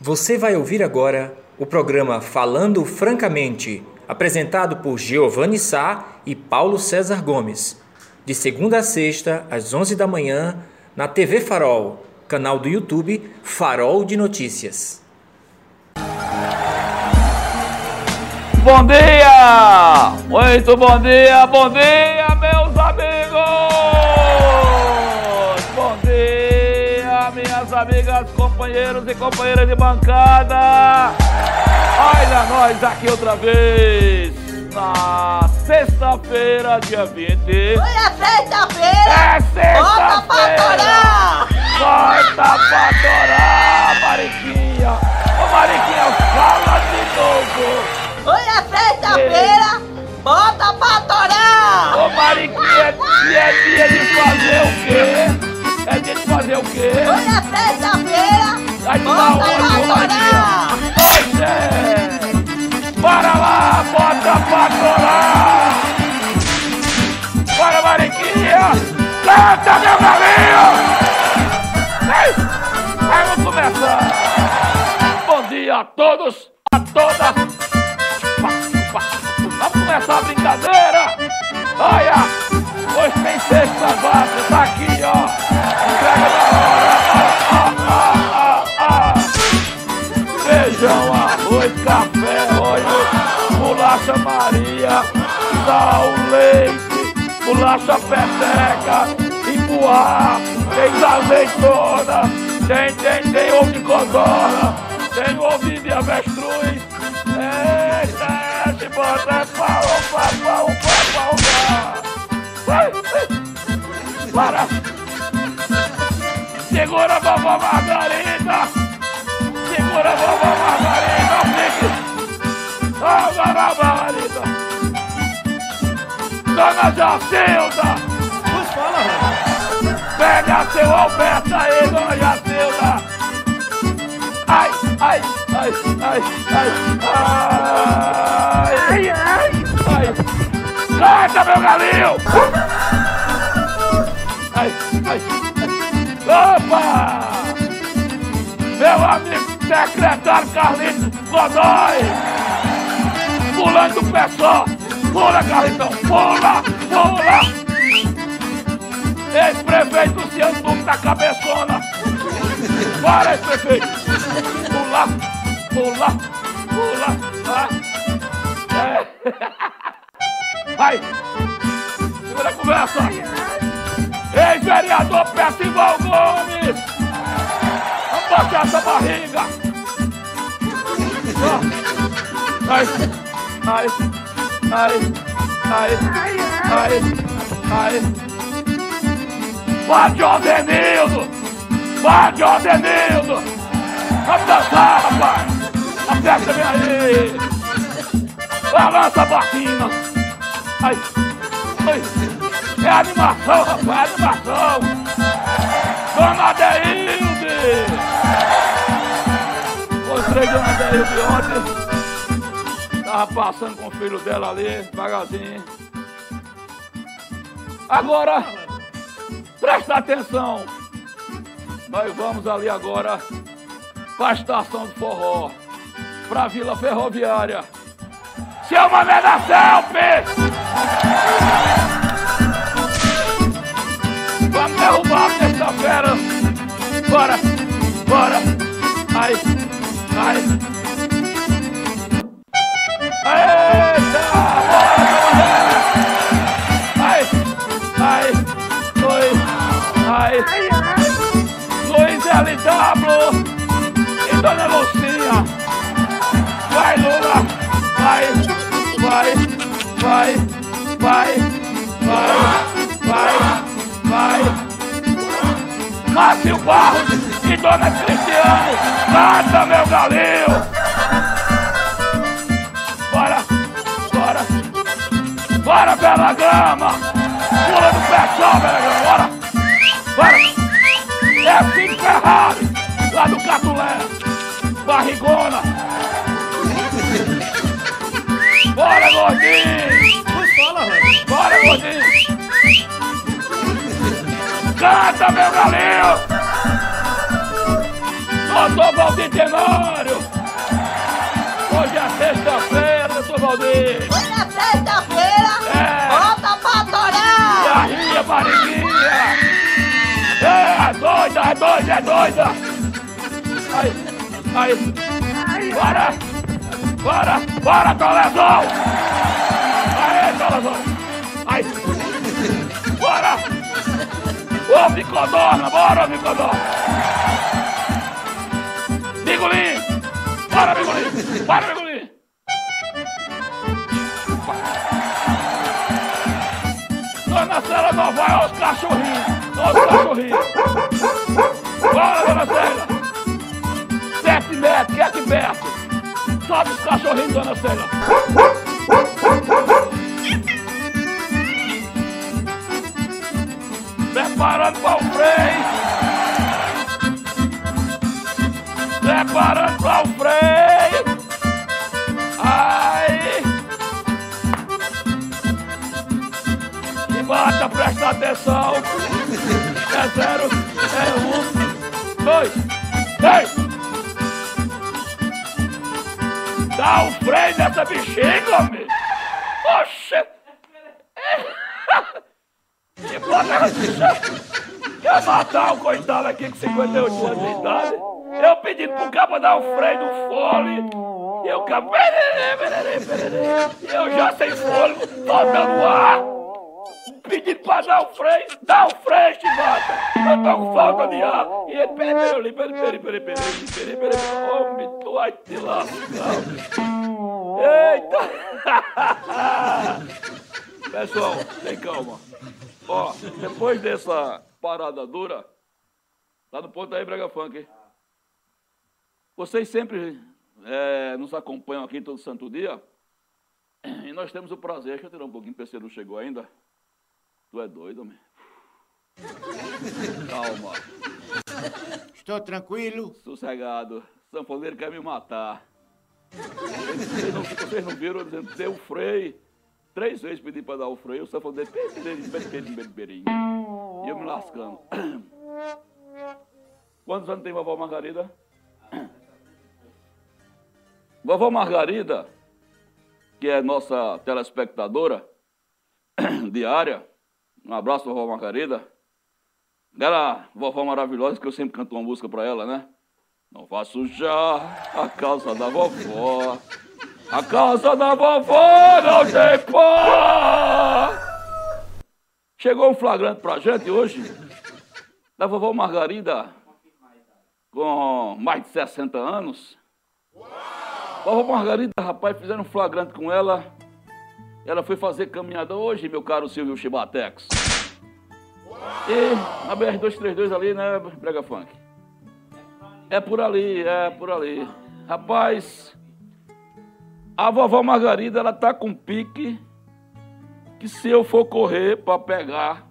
Você vai ouvir agora o programa Falando Francamente, apresentado por Giovanni Sá e Paulo César Gomes, de segunda a sexta, às 11 da manhã, na TV Farol, canal do YouTube Farol de Notícias. Bom dia! Muito bom dia, bom dia, meus amigos! Companheiros e companheiras de bancada! Olha nós aqui outra vez! Na sexta-feira, dia 20. Hoje é sexta-feira! É Bota pra sexta-feira! torar! Bota pra torar, Mariquinha! Ô Mariquinha, fala de novo! Hoje é sexta-feira! Bota pra torar! Ô Mariquinha, é dia de fazer o quê? É dia de fazer o quê? Hoje é sexta-feira! Vai Bota onde, Mariquinha? torar! Oxê! Bora lá, bota pra torar! Bora, Mariquinha! Canta, meu galinho! Vamos começar! Bom dia a todos, a todas! Vamos começar a brincadeira! Olha! Hoje tem sexta base, tá aqui, ó! Feijão, arroz, café, óleo, bolacha Maria, sal, leite, bolacha peteca, empuar, tem azeitona, tem, tem, tem ovo de codorna, tem ovo de avestruz, eita, esse bota é pau, pau, pau, pau, pau, pau. Para! Segura a vovó Margarida! Segura a vovó Margarida! Ó, vovó Margarida! Dona Jacilda! Pois fala! Pega seu Alberto aí, Dona Jacilda! Ai, ai, ai, ai, ai, ai! Ai, ai! ai. Canta, meu galinho! Ai, ai! Opa! Meu amigo secretário Carlitos Godoy! Pulando do só! Pula, Carlitão! Pula! Pula! Ex-prefeito Luciano Duque da cabeçona! Para, ex-prefeito! Pula! Pula! Pula! É. Vai! Segura a conversa! Ex-vereador Percival Gomes! Barriga! Ó. Ai, ai, ai, ai, ai, ai. Bate o Adenildo! Bate o Adenildo! Vamos dançar, rapaz! Aperta bem aí! Balança a vacina! Ai, ai! É animação, rapaz! É animação! Dona Adeilde! Mostrei Dona Adeilde ontem. Tava passando com o filho dela ali, devagarzinho. Agora, presta atenção. Nós vamos ali agora para a estação do forró, para a Vila Ferroviária. Seu Mané da Selfie! Vamos derrubar sexta-feira! Bora! Bora! Ai! Ai! Ai! Luiz LW! E Dona Lucinha! Vai, Lula! Vai! Vai! Vai! Vai! Vai! Vai! Vai! Márcio Barros e Dona Cristiane! Canta, meu galinho! Bora! Bora! Bora, Bela Gama! Pula do pé só, Bela Gama! Bora! Bora! É Fim Ferrari! Lá do Catulé! Barrigona! Bora, gordinho! Bora, gordinho! Canta, meu galinho! Doutor Valdir Tenório! Hoje é sexta-feira, doutor Valdir! Hoje é sexta-feira, É. bota pra E torar! aí, barriguinha! É, doida, é doida, é doida! Aí, aí, bora! Bora, bora, Toledo! Aê, Toledo! Aí, bora! Ô, Bicodorna, bora, Bicodorna! Bigolim! Bora, Bigolim! Bora, Bigolim! Dona Célia não vai aos cachorrinhos! Aos cachorrinhos! Bora, Dona Célia! Sete metros, é aqui perto! Sobe os cachorrinhos, Dona Célia! Preparando para o freio! Preparando para o freio! Aí! E bata, presta atenção! É zero, é um, dois, três! Dá o freio nessa bexiga, homem! Oxe! Que bota Quer matar o coitado aqui com 58 anos de idade? eu pedindo pro cabo dar o freio do fole, E o cabo. Eu já sem fôlego, tô dando ar. Pedindo pra dar o freio, dá o freio, chibata. Eu tô com falta de ar. E ele, peraí, peraí, peraí, peraí, peraí, peraí, peraí. Homem, tu vai te lascar. Eita! Pessoal, tem calma. Ó, depois dessa parada dura, tá no ponto aí, Brega Funk, hein? Vocês sempre é, nos acompanham aqui todo santo dia. E nós temos o prazer. Deixa eu tirar um pouquinho, o PC não chegou ainda. Tu é doido, homem? Calma, Estou tranquilo. sossegado. Sanfoneiro quer me matar. Vocês não, vocês não viram dizendo deu o freio? Três vezes pedi para dar o freio, o sanfoneiro. E eu me lascando. Quantos anos tem vovó Margarida? Vovó Margarida, que é nossa telespectadora diária, um abraço, vovó Margarida. Aquela vovó maravilhosa que eu sempre canto uma música pra ela, né? Não faço já a calça da vovó. A calça da vovó não tem pó. Chegou um flagrante pra gente hoje da vovó Margarida com mais de 60 anos. Vovó Margarida, rapaz, fizeram um flagrante com ela. Ela foi fazer caminhada hoje, meu caro Silvio Chibatex. E na BR-232 ali, né, Brega Funk? É por ali, é por ali. Rapaz, a vovó Margarida, ela tá com pique que se eu for correr pra pegar,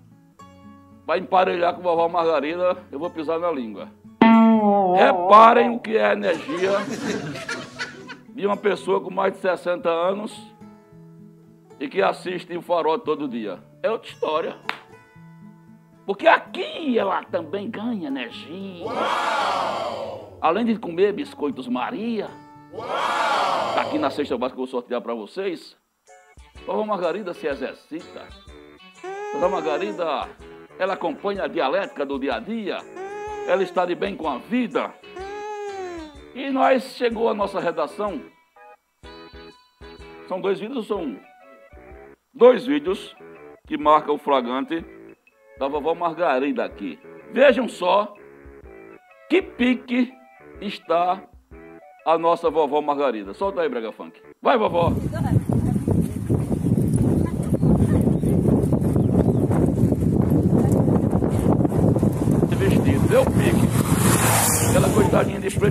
pra emparelhar com a vovó Margarida, eu vou pisar na língua. Reparem o que é a energia de uma pessoa com mais de 60 anos e que assiste o farol todo dia. É outra história. Porque aqui ela também ganha energia. Além de comer biscoitos Maria, tá aqui na sexta básica que eu vou sortear para vocês. Vovó Margarida se exercita. Vovó Margarida, ela acompanha a dialética do dia a dia. Ela está de bem com a vida. E nós chegou a nossa redação. São dois vídeos ou são um? Dois vídeos que marcam o flagrante da vovó Margarida aqui. Vejam só que pique está a nossa vovó Margarida. Solta aí, Brega Funk. Vai, vovó. Esse vestido, deu pique. Aquela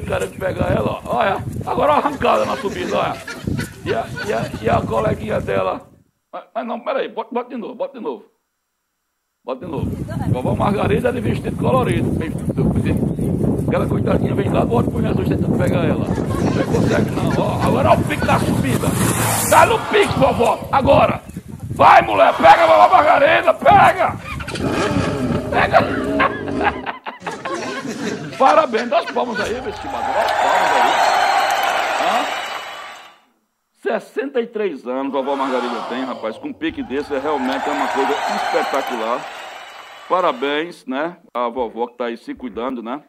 coitadinha de pegar ela, ó. olha. Agora uma arrancada na subida, olha. E a, e a, e a coleguinha dela. Mas, mas não, peraí, bota, bota de novo, bota de novo. Bota de novo. Vovó Margarida é de vestido colorido. Aquela coitadinha vem lá outro punho azul tentando pegar ela. Não consegue não. Ó, agora olha o pique da subida. Tá no pique, vovó. Agora. Vai, mulher. Pega a vovó Margarida. Pega. Pega. Parabéns, dá as palmas aí, vestibular. Dá as palmas aí. Hã? 63 anos vovó Margarida tem, rapaz. Com um pique desse é realmente uma coisa espetacular. Parabéns, né? A vovó que está aí se cuidando, né?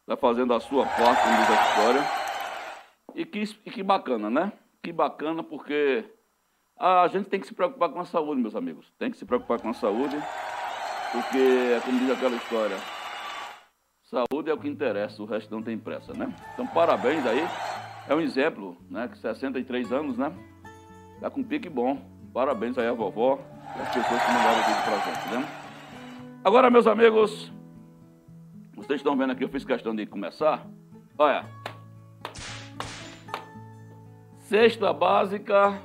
Está fazendo a sua parte, como diz a história. E que, e que bacana, né? Que bacana, porque a gente tem que se preocupar com a saúde, meus amigos. Tem que se preocupar com a saúde, porque é como diz aquela história. Saúde é o que interessa, o resto não tem pressa, né? Então, parabéns aí. É um exemplo, né? Que 63 anos, né? Tá com pique bom. Parabéns aí à vovó e às pessoas que mandaram o vídeo pra gente, né? Agora, meus amigos, vocês estão vendo aqui, eu fiz questão de começar. Olha. Cesta básica,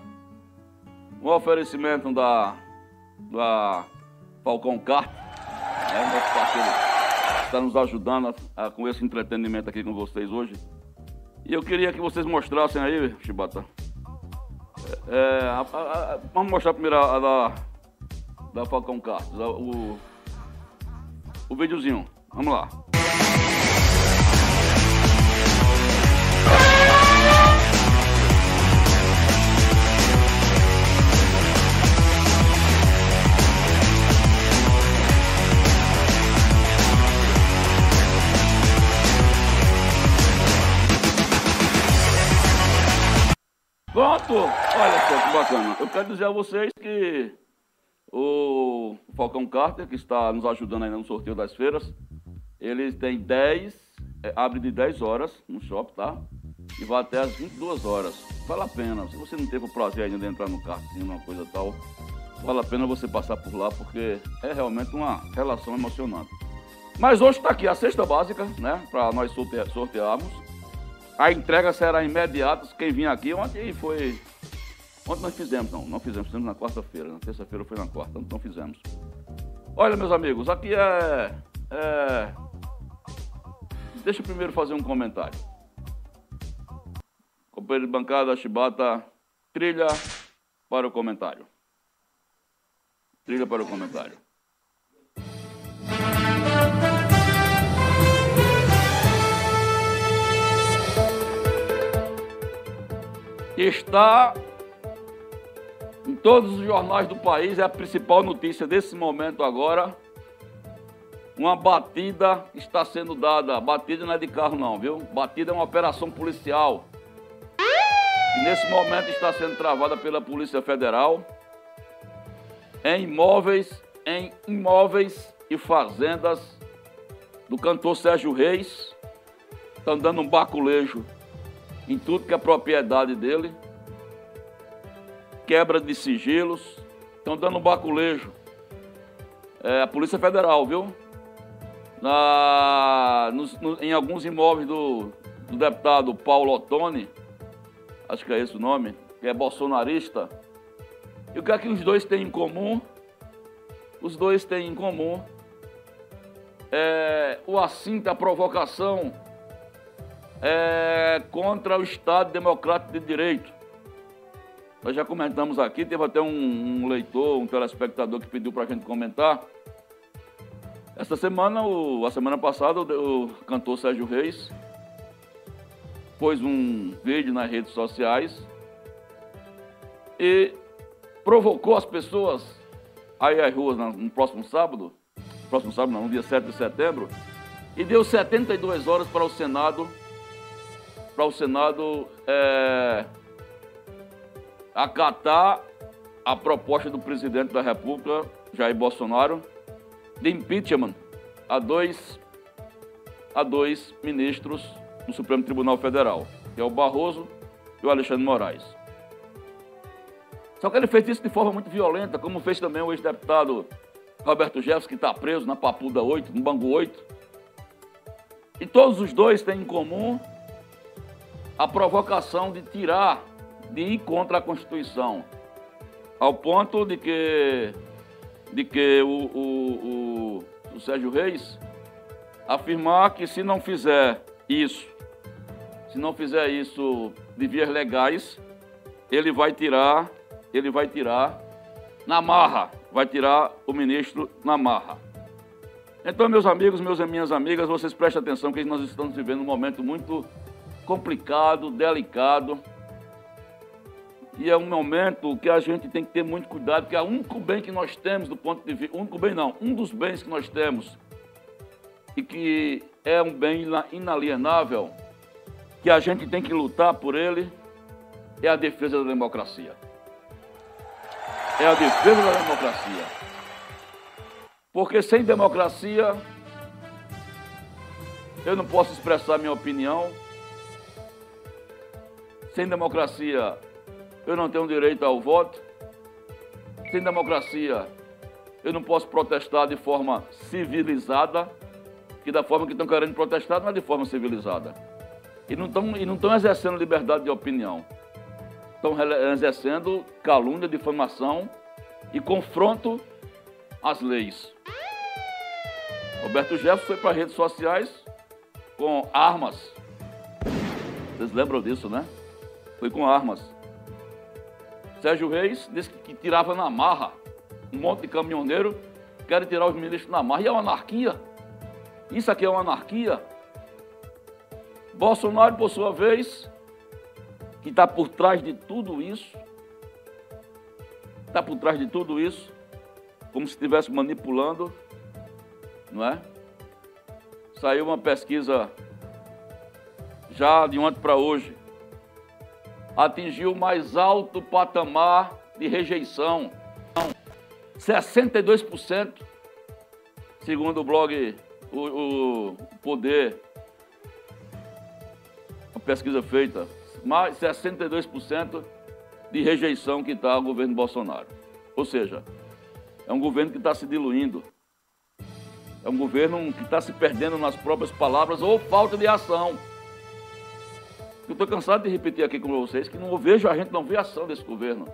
um oferecimento da, da Falcão Carp, é um nosso parceiro está nos ajudando a, a, com esse entretenimento aqui com vocês hoje. E eu queria que vocês mostrassem aí, Chibata. É, a, a, vamos mostrar primeiro a, da, da Falcão Cartos, o, o videozinho. Vamos lá. Pronto! Olha só que bacana. Eu quero dizer a vocês que o Falcão Carter, que está nos ajudando ainda no sorteio das feiras, ele tem 10, é, abre de 10 horas no shopping, tá? E vai até as 22 horas. Vale a pena. Se você não teve o prazer ainda de entrar no karting, uma coisa tal, vale a pena você passar por lá, porque é realmente uma relação emocionante. Mas hoje está aqui a cesta básica, né? Para nós sortearmos. A entrega será imediata. Quem vinha aqui ontem foi. Ontem nós fizemos, não, não fizemos, fizemos na quarta-feira. Na terça-feira foi na quarta, então fizemos. Olha, meus amigos, aqui é, é. Deixa eu primeiro fazer um comentário. Companheiro de bancada, Chibata, trilha para o comentário. Trilha para o comentário. Está em todos os jornais do país, é a principal notícia desse momento agora. Uma batida está sendo dada. Batida não é de carro, não, viu? Batida é uma operação policial. E nesse momento está sendo travada pela Polícia Federal em imóveis, em imóveis e fazendas do cantor Sérgio Reis. Estão dando um baculejo em tudo que é propriedade dele, quebra de sigilos, estão dando um baculejo. É, a Polícia Federal, viu? Na, nos, no, em alguns imóveis do, do deputado Paulo Ottoni, acho que é esse o nome, que é bolsonarista. E o que é que os dois têm em comum? Os dois têm em comum é, o assinto, a provocação é, contra o Estado Democrático de Direito. Nós já comentamos aqui, teve até um, um leitor, um telespectador que pediu para a gente comentar. Essa semana, o, a semana passada, o, o cantor Sérgio Reis pôs um vídeo nas redes sociais e provocou as pessoas aí às ruas no próximo sábado, próximo sábado não, no dia 7 de setembro, e deu 72 horas para o Senado para o Senado é, acatar a proposta do presidente da República, Jair Bolsonaro, de impeachment a dois, a dois ministros do Supremo Tribunal Federal, que é o Barroso e o Alexandre Moraes. Só que ele fez isso de forma muito violenta, como fez também o ex-deputado Roberto Jefferson, que está preso na Papuda 8, no Bangu 8. E todos os dois têm em comum a provocação de tirar, de ir contra a Constituição, ao ponto de que, de que o, o, o, o Sérgio Reis afirmar que se não fizer isso, se não fizer isso de vias legais, ele vai tirar, ele vai tirar na marra, vai tirar o ministro na marra. Então, meus amigos, meus e minhas amigas, vocês prestem atenção que nós estamos vivendo um momento muito complicado, delicado. E é um momento que a gente tem que ter muito cuidado, porque é o único bem que nós temos do ponto de vista. único bem não, um dos bens que nós temos, e que é um bem inalienável, que a gente tem que lutar por ele, é a defesa da democracia. É a defesa da democracia. Porque sem democracia, eu não posso expressar minha opinião. Sem democracia, eu não tenho direito ao voto. Sem democracia, eu não posso protestar de forma civilizada, que da forma que estão querendo protestar não é de forma civilizada. E não estão, e não estão exercendo liberdade de opinião. Estão exercendo calúnia, difamação e confronto às leis. Roberto Jefferson foi para as redes sociais com armas. Vocês lembram disso, né? Foi com armas. Sérgio Reis disse que tirava na marra. Um monte de caminhoneiro querem tirar os ministros na marra. E é uma anarquia. Isso aqui é uma anarquia. Bolsonaro, por sua vez, que está por trás de tudo isso, está por trás de tudo isso, como se estivesse manipulando, não é? Saiu uma pesquisa já de ontem para hoje, atingiu o mais alto patamar de rejeição. 62%, segundo o blog o, o Poder, a pesquisa feita, mais 62% de rejeição que está o governo Bolsonaro. Ou seja, é um governo que está se diluindo. É um governo que está se perdendo nas próprias palavras ou falta de ação. Eu estou cansado de repetir aqui com vocês que não vejo, a gente não vê ação desse governo.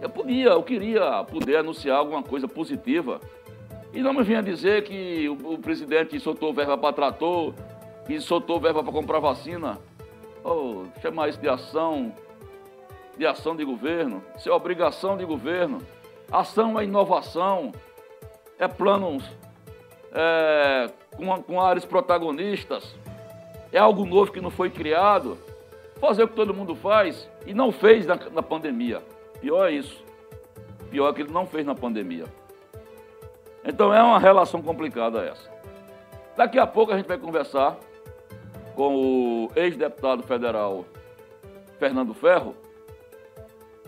Eu podia, eu queria poder anunciar alguma coisa positiva. E não me venha dizer que o, o presidente soltou verba para trator, que soltou verba para comprar vacina. Oh, chamar isso de ação, de ação de governo. Isso é obrigação de governo. Ação é inovação, é planos é, com, com áreas protagonistas é algo novo que não foi criado. Fazer o que todo mundo faz e não fez na, na pandemia. Pior é isso. Pior é que ele não fez na pandemia. Então é uma relação complicada essa. Daqui a pouco a gente vai conversar com o ex-deputado federal Fernando Ferro.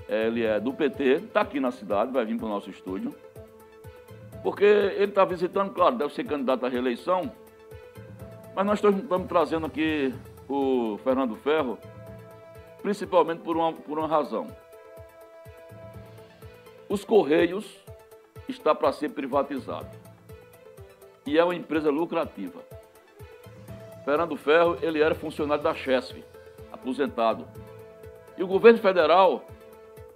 Ele é do PT, está aqui na cidade, vai vir para o nosso estúdio. Porque ele está visitando, claro, deve ser candidato à reeleição, mas nós estamos trazendo aqui o Fernando Ferro, principalmente por uma, por uma razão. Os Correios está para ser privatizado. E é uma empresa lucrativa. Fernando Ferro, ele era funcionário da Chesf, aposentado. E o governo federal,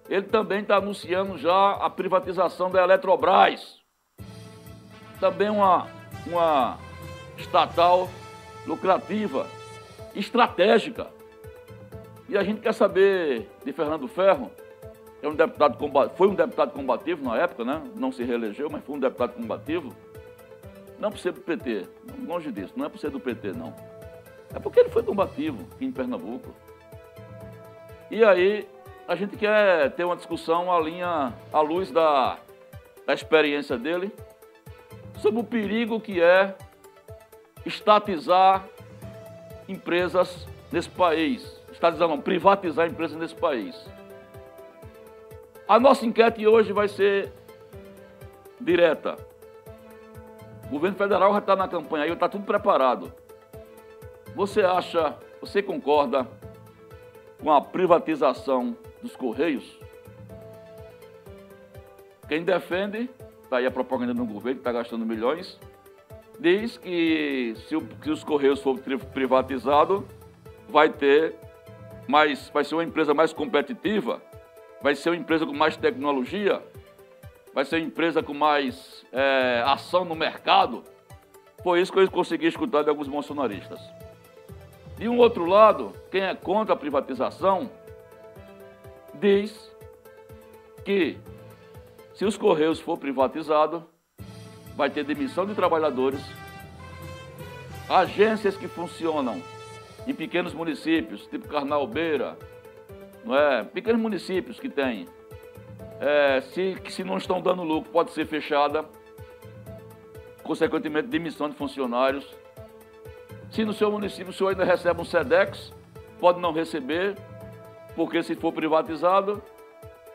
ele também está anunciando já a privatização da Eletrobras. Também uma, uma estatal lucrativa, estratégica. E a gente quer saber de Fernando Ferro, é um deputado foi um deputado combativo na época, né? Não se reelegeu, mas foi um deputado combativo. Não por ser do PT, longe disso, não é por ser do PT, não. É porque ele foi combativo aqui em Pernambuco. E aí, a gente quer ter uma discussão à linha, à luz da, da experiência dele, sobre o perigo que é estatizar empresas nesse país. Estatizar não, privatizar empresas nesse país. A nossa enquete hoje vai ser direta. O governo federal já está na campanha aí, está tudo preparado. Você acha, você concorda com a privatização dos Correios? Quem defende, está aí a propaganda do governo, que está gastando milhões, diz que se, o, os Correios for privatizado, vai ter mais, vai ser uma empresa mais competitiva, vai ser uma empresa com mais tecnologia, vai ser uma empresa com mais é, ação no mercado. Foi isso que eu consegui escutar de alguns bolsonaristas. De um outro lado, quem é contra a privatização diz que se os Correios for privatizado, vai ter demissão de trabalhadores, agências que funcionam em pequenos municípios, tipo Carnalbeira, não é? Pequenos municípios que tem, é, se, que se não estão dando lucro, pode ser fechada, consequentemente demissão de funcionários. Se no seu município o senhor ainda recebe um SEDEX, pode não receber, porque se for privatizado,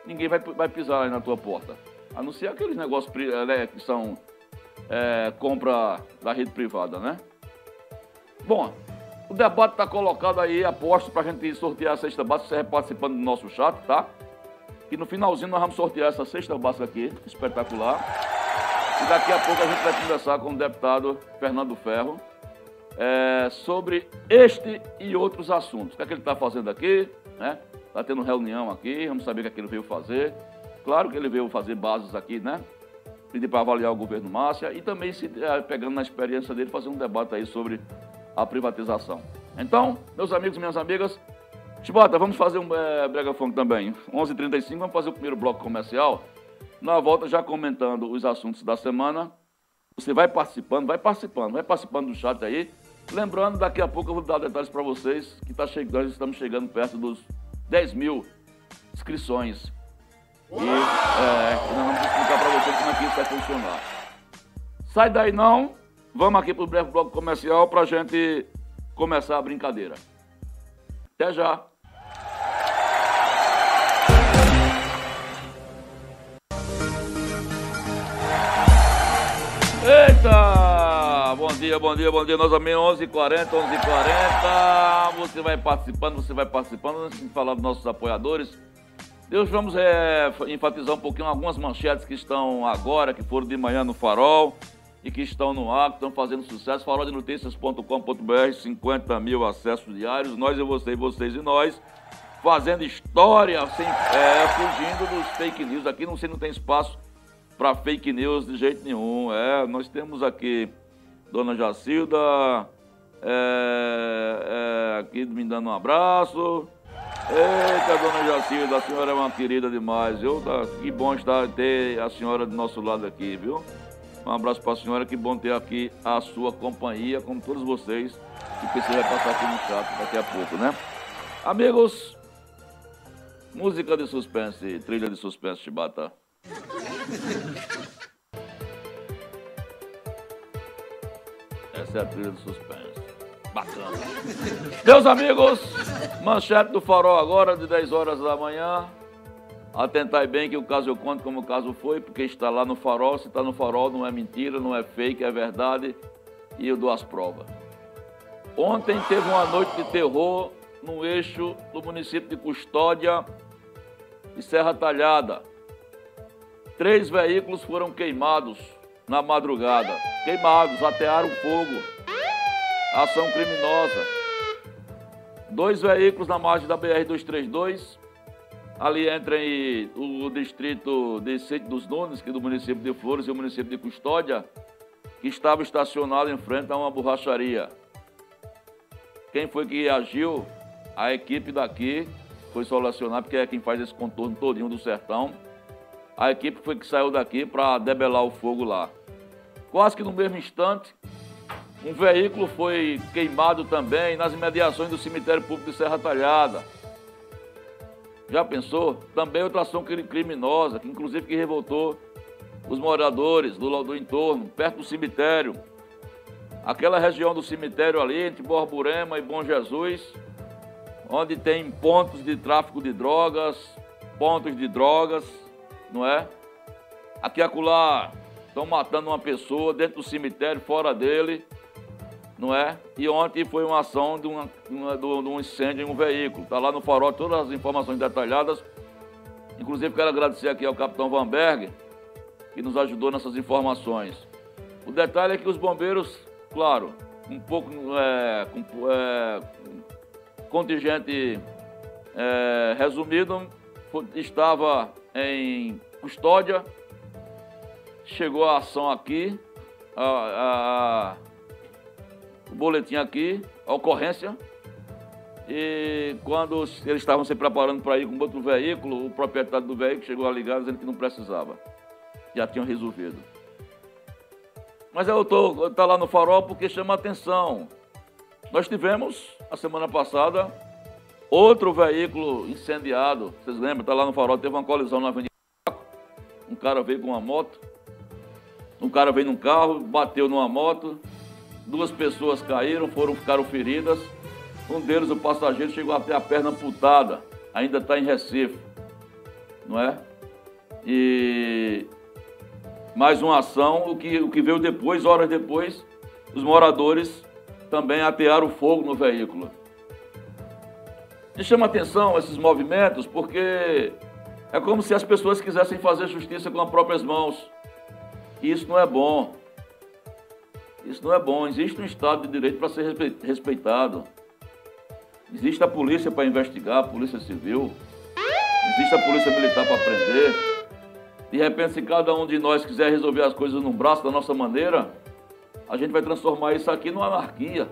ninguém vai, vai pisar na tua porta. A não ser aqueles negócios né, que são é, compra da rede privada, né? Bom, o debate está colocado aí, aposto para a gente sortear a sexta base, você é participando do nosso chat, tá? E no finalzinho nós vamos sortear essa sexta base aqui, espetacular. E daqui a pouco a gente vai conversar com o deputado Fernando Ferro é, sobre este e outros assuntos. O que é que ele está fazendo aqui, né? Está tendo reunião aqui, vamos saber o que, é que ele veio fazer. Claro que ele veio fazer bases aqui, né? Pedir para avaliar o governo Márcia e também, se, é, pegando na experiência dele, fazer um debate aí sobre a privatização. Então, meus amigos e minhas amigas, Chibata, vamos fazer um é, brega funk também. 11h35, vamos fazer o primeiro bloco comercial. Na volta, já comentando os assuntos da semana. Você vai participando, vai participando, vai participando do chat aí. Lembrando, daqui a pouco eu vou dar detalhes para vocês que tá chegando, estamos chegando perto dos 10 mil inscrições. E é, nós vamos explicar para vocês como é que isso vai funcionar. Sai daí não, Vamos aqui para o breve bloco comercial para a gente começar a brincadeira. Até já! Eita! Bom dia, bom dia, bom dia. Nós também 11h40, 11h40. Você vai participando, você vai participando. Antes de falar dos nossos apoiadores, Deus, vamos é, enfatizar um pouquinho algumas manchetes que estão agora, que foram de manhã no farol e que estão no ar, que estão fazendo sucesso. Faroldenoticias.com.br, 50 mil acessos diários. Nós e você, vocês e nós, fazendo história, sem, é, fugindo dos fake news. Aqui não, não tem espaço para fake news de jeito nenhum. É, nós temos aqui Dona Jacilda, é, é, aqui me dando um abraço. Eita, Dona Jacilda, a senhora é uma querida demais, viu? Tá, que bom estar, ter a senhora do nosso lado aqui, viu? Um abraço para a senhora, que bom ter aqui a sua companhia, como todos vocês, que vai passar aqui no chat daqui a pouco, né? Amigos, música de suspense, trilha de suspense, Chibata. Essa é a trilha de suspense. Bacana. Meus amigos, manchete do farol agora, de 10 horas da manhã. Atentai bem que o caso eu conto como o caso foi, porque está lá no farol. Se está no farol, não é mentira, não é fake, é verdade. E eu dou as provas. Ontem teve uma noite de terror no eixo do município de Custódia e Serra Talhada. Três veículos foram queimados na madrugada. Queimados, atearam fogo. Ação criminosa. Dois veículos na margem da BR-232 ali entre o distrito de Sete dos Nunes, que é do município de Flores, e o município de Custódia, que estava estacionado em frente a uma borracharia. Quem foi que agiu? A equipe daqui foi solucionar, porque é quem faz esse contorno todinho do sertão. A equipe foi que saiu daqui para debelar o fogo lá. Quase que no mesmo instante, um veículo foi queimado também nas imediações do cemitério público de Serra Talhada. Já pensou? Também outra ação criminosa, que inclusive que revoltou os moradores do, do entorno, perto do cemitério. Aquela região do cemitério ali, entre Borborema e Bom Jesus, onde tem pontos de tráfico de drogas, pontos de drogas, não é? Aqui acolá estão matando uma pessoa dentro do cemitério, fora dele não é? E ontem foi uma ação de, uma, de um incêndio em um veículo. Está lá no farol todas as informações detalhadas. Inclusive quero agradecer aqui ao capitão Vanberg, que nos ajudou nessas informações. O detalhe é que os bombeiros, claro, um pouco é, com, é, contingente é, resumido, estava em custódia, chegou a ação aqui, a, a o boletim aqui, a ocorrência. E quando eles estavam se preparando para ir com outro veículo, o proprietário do veículo chegou a ligar dizendo que não precisava. Já tinham resolvido. Mas eu tô tá lá no farol porque chama atenção. Nós tivemos, a semana passada, outro veículo incendiado. Vocês lembram? Tá lá no farol, teve uma colisão na Avenida. Um cara veio com uma moto. Um cara veio num carro, bateu numa moto. Duas pessoas caíram, foram, ficaram feridas. Um deles, o passageiro, chegou até a perna amputada. Ainda está em Recife. Não é? E mais uma ação, o que, o que veio depois, horas depois, os moradores também atearam fogo no veículo. Me chama atenção esses movimentos porque é como se as pessoas quisessem fazer justiça com as próprias mãos. E isso não é bom. Isso não é bom. Existe um Estado de Direito para ser respeitado. Existe a polícia para investigar, a polícia civil. Existe a polícia militar para prender. De repente, se cada um de nós quiser resolver as coisas num braço da nossa maneira, a gente vai transformar isso aqui numa anarquia.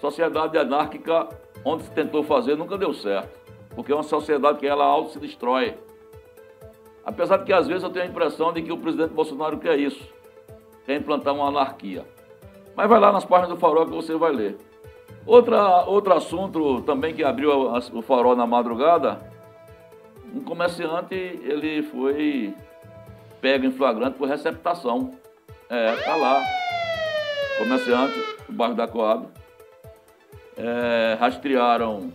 Sociedade anárquica, onde se tentou fazer, nunca deu certo. Porque é uma sociedade que ela auto se destrói. Apesar de que às vezes eu tenho a impressão de que o presidente Bolsonaro quer isso. Quer implantar uma anarquia. Mas vai lá nas páginas do Farol que você vai ler. Outra, outro assunto também que abriu o Farol na madrugada um comerciante, ele foi pego em flagrante por receptação. É, tá lá. Comerciante do bairro da Coab. É, rastrearam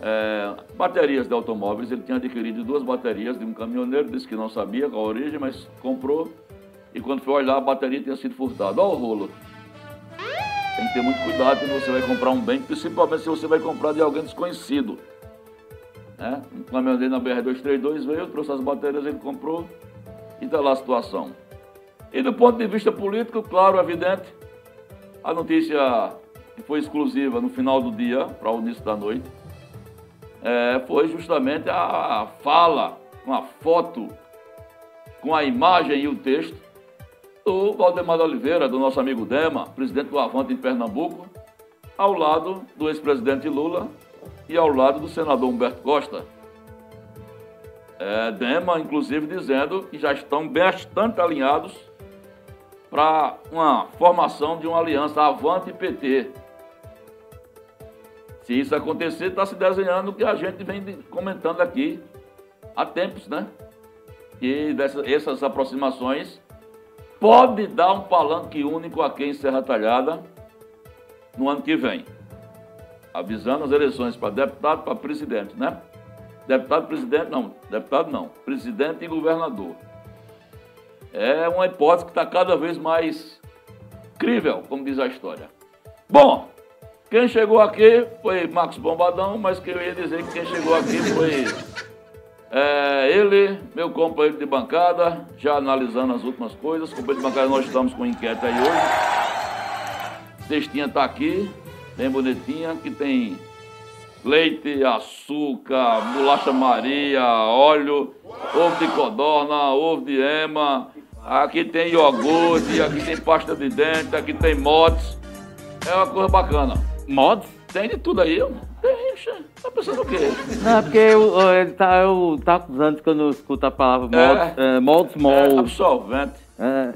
é, baterias de automóveis. Ele tinha adquirido duas baterias de um caminhoneiro, disse que não sabia qual a origem, mas comprou. E quando foi olhar, a bateria tinha sido furtada. Olha o rolo. Tem que ter muito cuidado quando você vai comprar um bem, principalmente se você vai comprar de alguém desconhecido. Né? Um caminhoneiro na BR-232 veio, trouxe as baterias, ele comprou e está lá a situação. E do ponto de vista político, claro, evidente, a notícia que foi exclusiva no final do dia, para o início da noite, é, foi justamente a fala, com a foto, com a imagem e o texto do Valdemar Oliveira, do nosso amigo Dema, presidente do Avante em Pernambuco, ao lado do ex-presidente Lula e ao lado do senador Humberto Costa. É, Dema, inclusive, dizendo que já estão bastante alinhados para uma formação de uma aliança Avante PT. Se isso acontecer, está se desenhando o que a gente vem comentando aqui há tempos, né? E dessas, essas aproximações pode dar um palanque único aqui em Serra Talhada no ano que vem avisando as eleições para deputado, para presidente, né? Deputado, presidente, não. Deputado, não. Presidente e governador. É uma hipótese que está cada vez mais crível, como diz a história. Bom, quem chegou aqui foi Marcos Bombadão, mas que eu ia dizer que quem chegou aqui foi é, ele, meu companheiro de bancada, já analisando as últimas coisas. Companheiro de bancada, nós estamos com inquérito aí hoje. Cestinha está aqui, bem bonitinha, que tem leite, açúcar, bolacha Maria, óleo, ovo de codorna, ovo de ema, aqui tem iogurte, aqui tem pasta de dente, aqui tem mods. É uma coisa bacana. Mods? Tem de tudo aí, tem, tá pensando o quê? Não, é porque eu, ele tá, eu tá acusando que eu não escuto a palavra é, é, mods, mods. É, absolvente. É.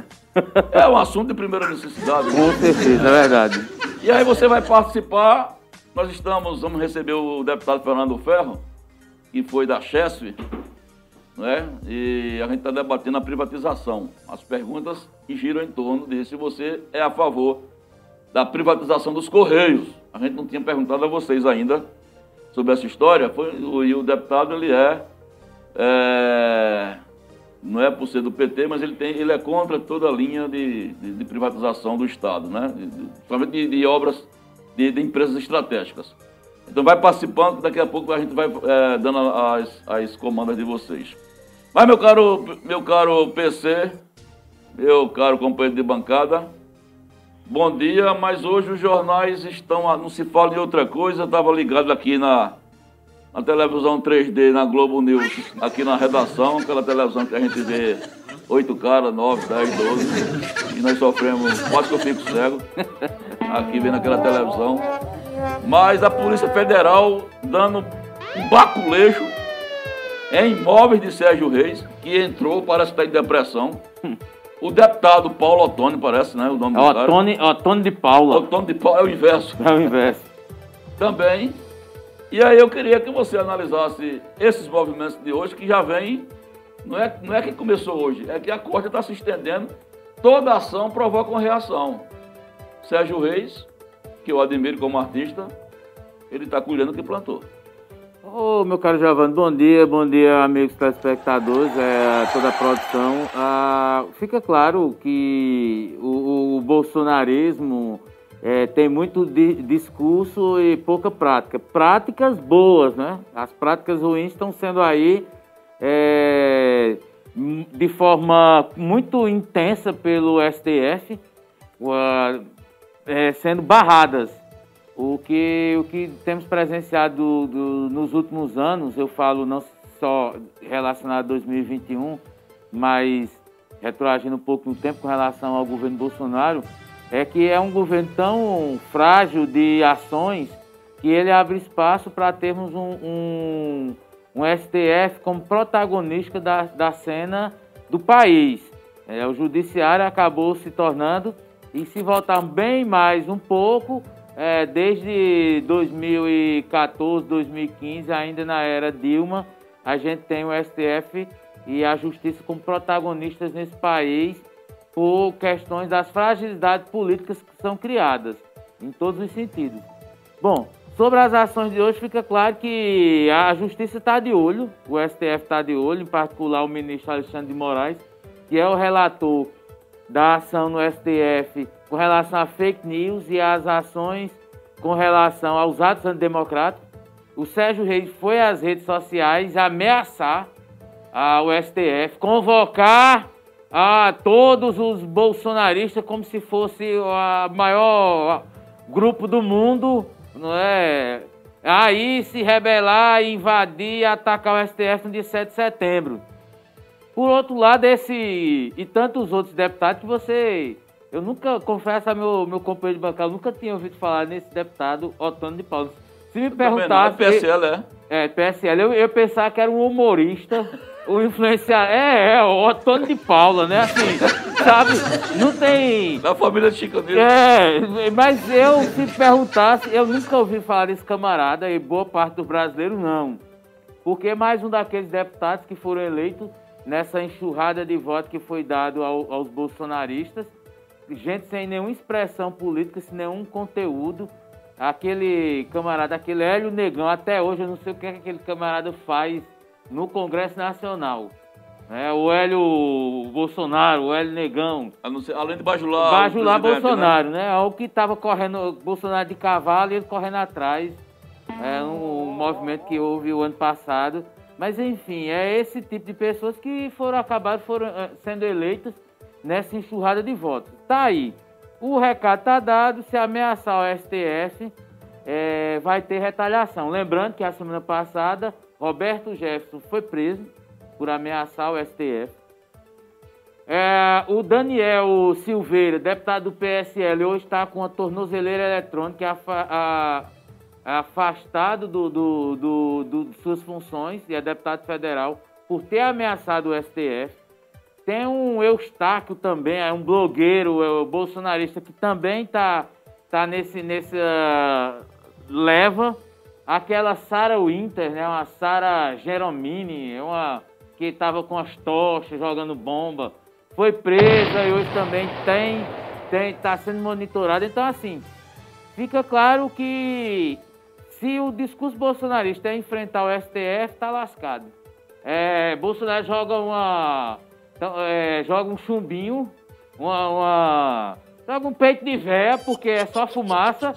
É um assunto de primeira necessidade. Com certeza, é verdade. E aí você vai participar. Nós estamos, vamos receber o deputado Fernando Ferro, que foi da Chesf, né? E a gente está debatendo a privatização. As perguntas que giram em torno de se você é a favor da privatização dos Correios. A gente não tinha perguntado a vocês ainda sobre essa história. Foi, e o deputado ele é, é não é por ser do PT, mas ele, tem, ele é contra toda a linha de, de, de privatização do Estado, né? principalmente de, de, obras de, de, empresas estratégicas. Então vai participando, daqui a pouco a gente vai é, dando as, as comandas de vocês. Mas meu caro, meu caro PC, meu caro companheiro de bancada, bom dia, mas hoje os jornais estão, não se fala em outra coisa, estava ligado aqui na, na televisão 3D, na Globo News, aqui na redação, aquela televisão que a gente vê oito caras, nove, dez, doze, e nós sofremos, quase que eu fico cego, aqui vendo aquela televisão. Mas a Polícia Federal dando um baculejo em imóveis de Sérgio Reis, que entrou, parece estar em depressão. O deputado Paulo Otônio, parece, né? O nome É. Otone, Otone de Paula. Otônio de Paulo é o inverso. É o inverso. Também. E aí eu queria que você analisasse esses movimentos de hoje que já vem. Não é, não é que começou hoje, é que a corte está se estendendo. Toda ação provoca uma reação. Sérgio Reis, que eu admiro como artista, ele está colhendo o que plantou. Ô, meu caro Giovanni, bom dia, bom dia, amigos telespectadores, é, toda a produção. Ah, fica claro que o, o bolsonarismo é, tem muito di- discurso e pouca prática. Práticas boas, né? As práticas ruins estão sendo aí é, de forma muito intensa pelo STF, ua- é, sendo barradas. O que, o que temos presenciado do- nos últimos anos, eu falo não só relacionado a 2021, mas retroagindo um pouco no tempo com relação ao governo Bolsonaro, é que é um governo tão frágil de ações que ele abre espaço para termos um, um, um STF como protagonista da, da cena do país. É, o judiciário acabou se tornando, e se voltar bem mais um pouco, é, desde 2014, 2015, ainda na era Dilma, a gente tem o STF e a Justiça como protagonistas nesse país por questões das fragilidades políticas que são criadas, em todos os sentidos. Bom, sobre as ações de hoje, fica claro que a Justiça está de olho, o STF está de olho, em particular o ministro Alexandre de Moraes, que é o relator da ação no STF com relação a fake news e as ações com relação aos atos antidemocráticos. O Sérgio Reis foi às redes sociais ameaçar ao STF, convocar a todos os bolsonaristas como se fosse o maior grupo do mundo, não é? Aí se rebelar, invadir, atacar o STF no dia 7 de setembro. Por outro lado, esse e tantos outros deputados que você. Eu nunca, confesso a meu, meu companheiro de bancada, eu nunca tinha ouvido falar nesse deputado Otônio de Paulo. Se me não, é perguntasse. PSL, é? É, PSL. Eu, eu pensava que era um humorista, um influenciador. É, é, o Otônio de Paula, né? Assim, sabe? Não tem. Da família Nilo. É, mas eu, se perguntasse, eu nunca ouvi falar desse camarada, e boa parte dos brasileiros não. Porque é mais um daqueles deputados que foram eleitos nessa enxurrada de voto que foi dado ao- aos bolsonaristas, gente sem nenhuma expressão política, sem nenhum conteúdo. Aquele camarada, aquele Hélio Negão, até hoje eu não sei o que, é que aquele camarada faz no Congresso Nacional. É, o Hélio Bolsonaro, o Hélio Negão. Ser- além de bajular. Bajular né? Bolsonaro, né? É o que tava correndo, Bolsonaro de cavalo e ele correndo atrás. É um, um movimento que houve o ano passado. Mas enfim, é esse tipo de pessoas que foram acabaram foram eh, sendo eleitas nessa enxurrada de votos. Tá aí. O recado tá dado, se ameaçar o STF, eh, vai ter retaliação. Lembrando que a semana passada, Roberto Jefferson foi preso por ameaçar o STF. É, o Daniel Silveira, deputado do PSL, hoje está com a tornozeleira eletrônica afa- a- afastado do, do- do- do- de suas funções e é deputado federal por ter ameaçado o STF. Tem um Eustáquio também, é um blogueiro é, um bolsonarista que também está tá nesse, nessa leva. Aquela Sara Winter, né, uma Sara Geromini, é uma que estava com as tochas jogando bomba, foi presa e hoje também tem tem está sendo monitorada. Então assim, fica claro que se o discurso bolsonarista é enfrentar o STF, tá lascado. É, Bolsonaro joga uma. então, é, joga um chumbinho, uma, uma- joga um peito de véia, porque é só fumaça,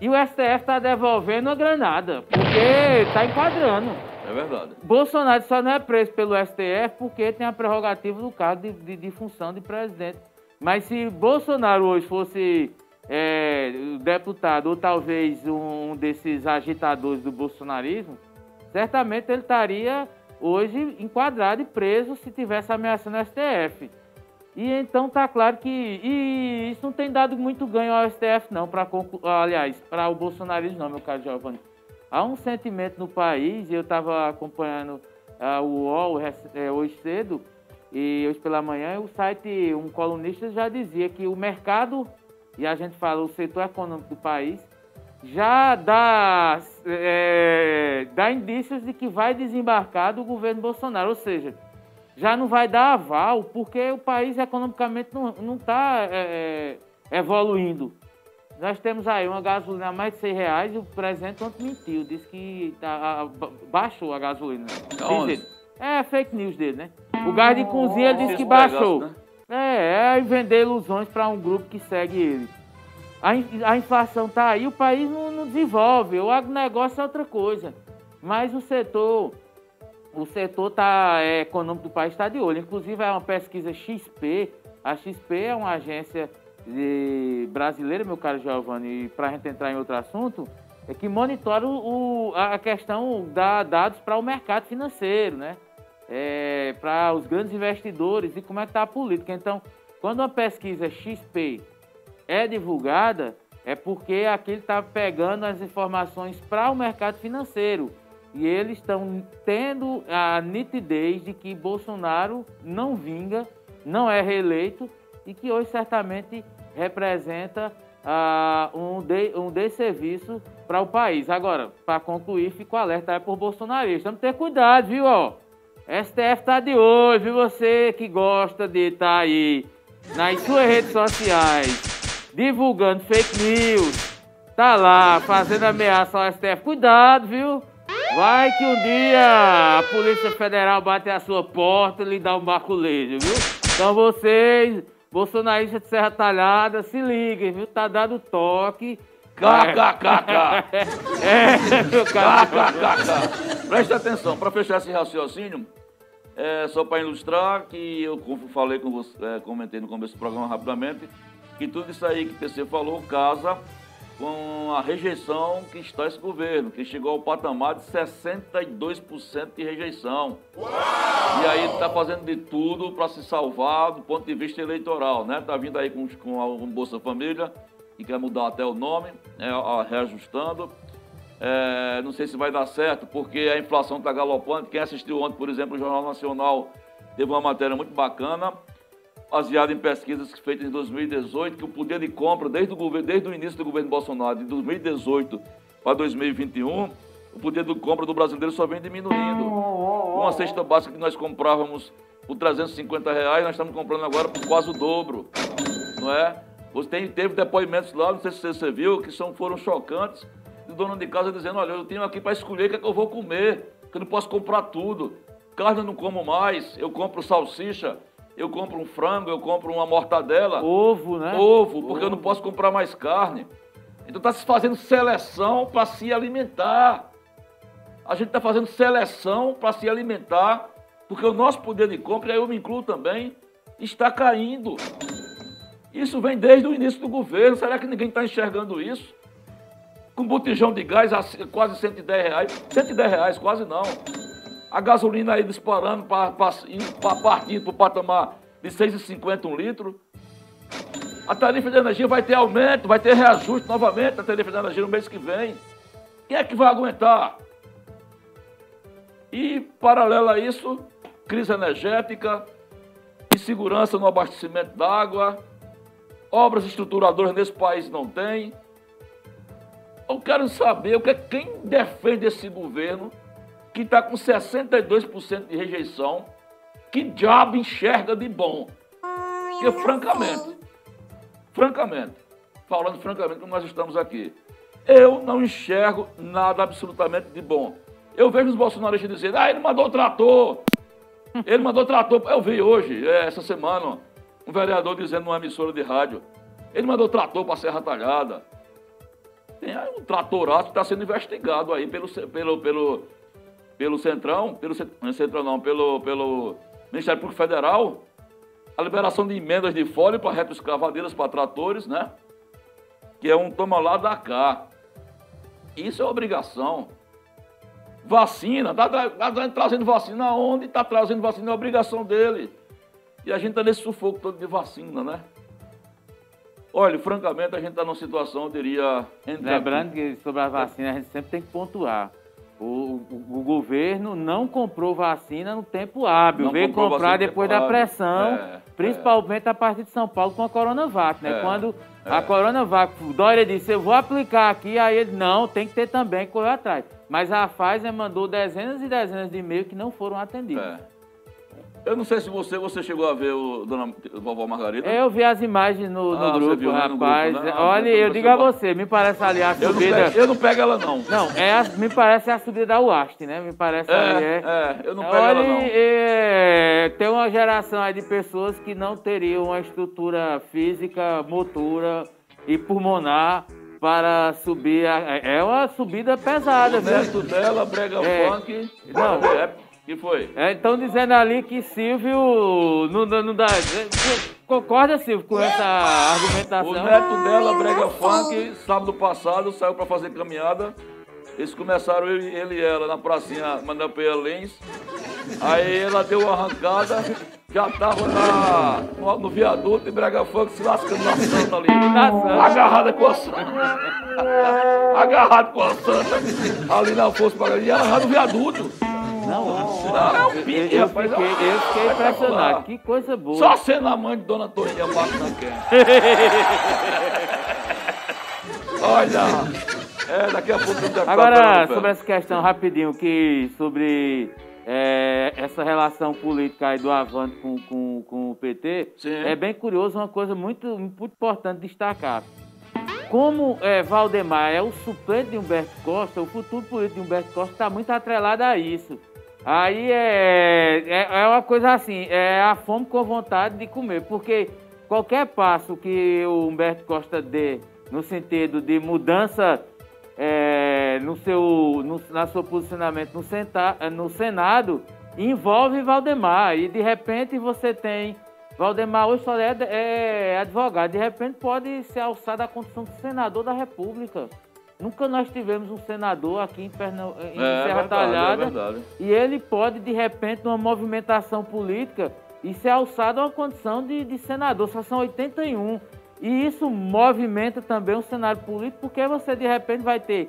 e o STF tá devolvendo a granada, porque tá enquadrando. É verdade. Bolsonaro só não é preso pelo STF porque tem a prerrogativa do cargo de, de- de função de presidente. Mas se Bolsonaro hoje fosse é, deputado ou talvez um desses agitadores do bolsonarismo, certamente ele estaria hoje enquadrado e preso se tivesse ameaçando o STF. E então tá claro que isso não tem dado muito ganho ao STF não, para aliás, para o bolsonarismo não, meu caro Giovanni. Há um sentimento no país, e eu estava acompanhando ah, o UOL eh, hoje cedo, E hoje pela manhã o site, um colunista já dizia que o mercado, e a gente fala o setor econômico do país, já dá, é, dá indícios de que vai desembarcar do governo Bolsonaro. Ou seja, já não vai dar aval, porque o país economicamente não está é, é, evoluindo. Nós temos aí uma gasolina a mais de 100 reais e o presidente ontem mentiu, disse que tá, a, baixou a gasolina. Diz é fake news dele, né? O gás de cozinha ele disse que baixou. É, é vender ilusões para um grupo que segue ele. A, a inflação tá aí, o país não, não desenvolve, o agronegócio é outra coisa. Mas o setor o setor tá, é, econômico do país está de olho. Inclusive, é uma pesquisa XP. A XP é uma agência brasileira, meu caro Giovanni, para a gente entrar em outro assunto, é que monitora o, a questão da dados para o mercado financeiro, né? É, para os grandes investidores e como é que está a política. Então, quando uma pesquisa XP é divulgada, é porque aquele está pegando as informações para o mercado financeiro. E eles estão tendo a nitidez de que Bolsonaro não vinga, não é reeleito e que hoje certamente representa uh, um, de, um desserviço para o país. Agora, para concluir, fico alerta por bolsonaristas. Vamos ter cuidado, viu? Ó? STF está de olho, viu? Você que gosta de estar tá aí nas suas redes sociais divulgando fake news, tá lá fazendo ameaça ao STF. Cuidado, viu? Vai que um dia a Polícia Federal bate a sua porta e lhe dá um baculejo, viu? Então vocês, bolsonaristas de Serra Talhada, se liguem, viu? Tá dado toque. KKKK! é, meu cara. KKKK! Preste atenção, para fechar esse raciocínio, é, só para ilustrar que eu falei com você, é, comentei no começo do programa rapidamente, que tudo isso aí que o PC falou casa com a rejeição que está esse governo, que chegou ao patamar de 62% de rejeição. Uau! E aí está fazendo de tudo para se salvar do ponto de vista eleitoral, né? Está vindo aí com, com um Bolsa Família, que quer mudar até o nome, né? reajustando. É, não sei se vai dar certo, porque a inflação está galopando. Quem assistiu ontem, por exemplo, o Jornal Nacional teve uma matéria muito bacana baseado em pesquisas feitas em 2018, que o poder de compra, desde o, governo, desde o início do governo Bolsonaro, de 2018 para 2021, o poder de compra do brasileiro só vem diminuindo. Uma cesta básica que nós comprávamos por 350 reais, nós estamos comprando agora por quase o dobro, não é? Você teve depoimentos lá, não sei se você viu, que são, foram chocantes, de dona de casa dizendo, olha, eu tenho aqui para escolher o que, é que eu vou comer, que eu não posso comprar tudo. Carne eu não como mais, eu compro salsicha, eu compro um frango, eu compro uma mortadela. Ovo, né? Ovo, porque Ovo. eu não posso comprar mais carne. Então está se fazendo seleção para se alimentar. A gente está fazendo seleção para se alimentar, porque o nosso poder de compra, e eu me incluo também, está caindo. Isso vem desde o início do governo. Será que ninguém está enxergando isso? Com botijão de gás a quase 110 reais. 110 reais, quase não a gasolina aí disparando para partir para o patamar de 6,50 um litro. A tarifa de energia vai ter aumento, vai ter reajuste novamente da tarifa de energia no mês que vem. Quem é que vai aguentar? E, paralelo a isso, crise energética, insegurança no abastecimento d'água, obras estruturadoras nesse país não tem. Eu quero saber o que é quem defende esse governo que está com 62% de rejeição, que diabo enxerga de bom? Porque, francamente, francamente, falando francamente como nós estamos aqui, eu não enxergo nada absolutamente de bom. Eu vejo os bolsonaristas dizendo, ah, ele mandou trator, ele mandou trator. Eu vi hoje, é, essa semana, um vereador dizendo numa emissora de rádio, ele mandou trator para Serra Talhada. Tem um tratoraço que está sendo investigado aí pelo, pelo, pelo pelo Centrão, pelo é Centrão não, pelo, pelo Ministério Público Federal, a liberação de emendas de folha para retroescavadeiras para tratores, né? Que é um toma lá da cá. Isso é obrigação. Vacina, tá, tá trazendo vacina aonde? Está trazendo vacina, é obrigação dele. E a gente está nesse sufoco todo de vacina, né? Olha, francamente, a gente está numa situação, eu diria. Lembrando que sobre a vacina a gente sempre tem que pontuar O, o, o governo não comprou vacina no tempo hábil, Não veio comprar depois da pressão, É, principalmente a partir de São Paulo com a Coronavac, né? É, Quando é. a Coronavac, o Dória disse, eu vou aplicar aqui, aí ele, não, tem que ter também, correu atrás. Mas a Pfizer mandou dezenas e dezenas de e-mails que não foram atendidos. É. Eu não sei se você, você chegou a ver o dona vovó Margarida. Eu vi as imagens no, no Ah, grupo, viu, né, no rapaz. grupo, né? Ah, Olha, eu você digo a você, me parece ali a eu, não subida. pego, eu não pego ela, não. Não, é a- me parece a subida da UAST, né? Me parece ali, É, é. é, eu não pego Olha, ela, não. é, tem uma geração aí de pessoas que não teriam uma estrutura física, motora e pulmonar para subir. a- é é uma subida pesada, O viu? neto dela, brega É. funk. Não. É, que foi? Estão dizendo ali que Silvio não, dá- não dá. Concorda, Silvio, com essa O argumentação? neto dela, brega funk, sábado passado, saiu pra fazer caminhada. Eles começaram, ele, ele e ela, na pracinha Manuel Pereira Lins. Aí ela deu uma arrancada, já tava na, no, no viaduto e brega funk se lascando na santa ali. Na Santa. Agarrada com a santa. Agarrado com a santa. Ali na força pra E ela já no viaduto. Não, Não, é um eu, pique, eu rapaz. fiquei, eu fiquei impressionado. Que coisa boa. Só sendo a mãe de Dona Toninha bate na. Olha, é, daqui a pouco tem um deputado Agora, sobre pé. essa questão rapidinho, que sobre é, essa relação política aí do Avante com, com, com o PT, Sim. é bem curioso, uma coisa muito, muito importante destacar. Como é, Valdemar é o suplente de Humberto Costa, o futuro político de Humberto Costa está muito atrelado a isso. Aí é, é, é uma coisa assim, é a fome com vontade de comer, porque qualquer passo que o Humberto Costa dê no sentido de mudança é, no seu no, na seu posicionamento no, senta, no Senado envolve Valdemar e de repente você tem Valdemar hoje só é, é advogado, de repente pode ser alçado à condição de senador da República. Nunca nós tivemos um senador aqui em, Pernam... em É Serra verdade, Talhada é e ele pode, de repente, numa movimentação política, e ser alçado a uma condição de, de senador. Só são 81. E isso movimenta também o cenário político, porque você, de repente, vai ter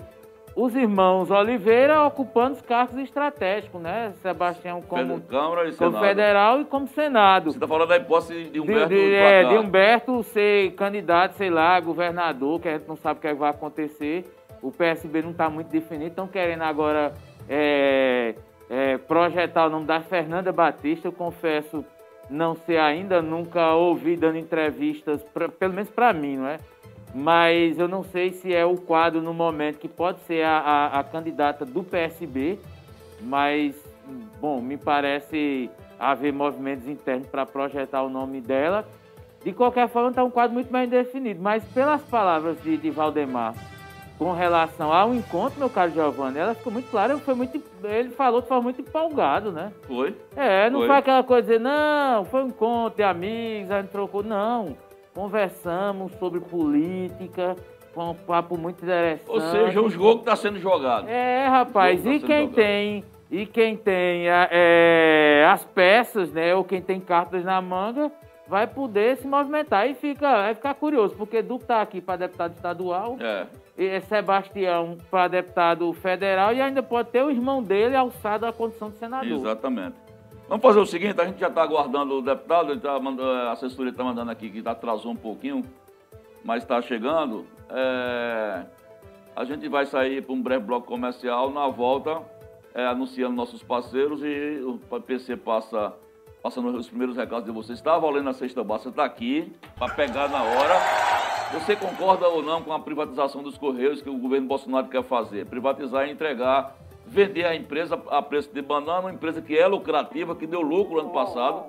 os irmãos Oliveira ocupando os cargos estratégicos, né? Sebastião como, Câmara e como federal e como Senado. Você está falando da hipótese de De, Humberto de, pra é, de Humberto ser candidato, sei lá, governador, que a gente não sabe o que é que vai acontecer. O PSB não está muito definido, estão querendo agora é, é, projetar o nome da Fernanda Batista. Eu confesso não ser ainda, nunca ouvi dando entrevistas, pra- pelo menos para mim, não é? Mas eu não sei se é o quadro no momento que pode ser a, a- a candidata do PSB, mas, bom, me parece haver movimentos internos para projetar o nome dela. De qualquer forma, está um quadro muito mais definido. Mas pelas palavras de, de Valdemar com relação ao encontro, meu caro Giovanni, ela ficou muito clara, foi muito, ele falou de forma muito empolgado, né? Foi? É, não Foi. foi aquela coisa de não, foi um encontro de amigos, a gente trocou. Não, conversamos sobre política, foi um papo muito interessante. Ou seja, o jogo está sendo jogado. É, rapaz, jogo e tá quem jogado. tem, e quem tem é, as peças, né, ou quem tem cartas na manga, vai poder se movimentar e fica, vai ficar curioso, porque Duque tá aqui para deputado estadual, É. Sebastião para deputado federal e ainda pode ter o irmão dele alçado à condição de senador. Exatamente. Vamos fazer o seguinte, a gente já está aguardando o deputado, ele tá mandando, a assessoria está mandando aqui que atrasou um pouquinho, mas está chegando. É, a gente vai sair para um breve bloco comercial, na volta, é, anunciando nossos parceiros e o PC passa passando os primeiros recados de vocês. Está valendo a sexta baixa, está aqui, para pegar na hora. Você concorda ou não com a privatização dos Correios que o governo Bolsonaro quer fazer? Privatizar e entregar, vender a empresa a preço de banana, uma empresa que é lucrativa, que deu lucro ano passado,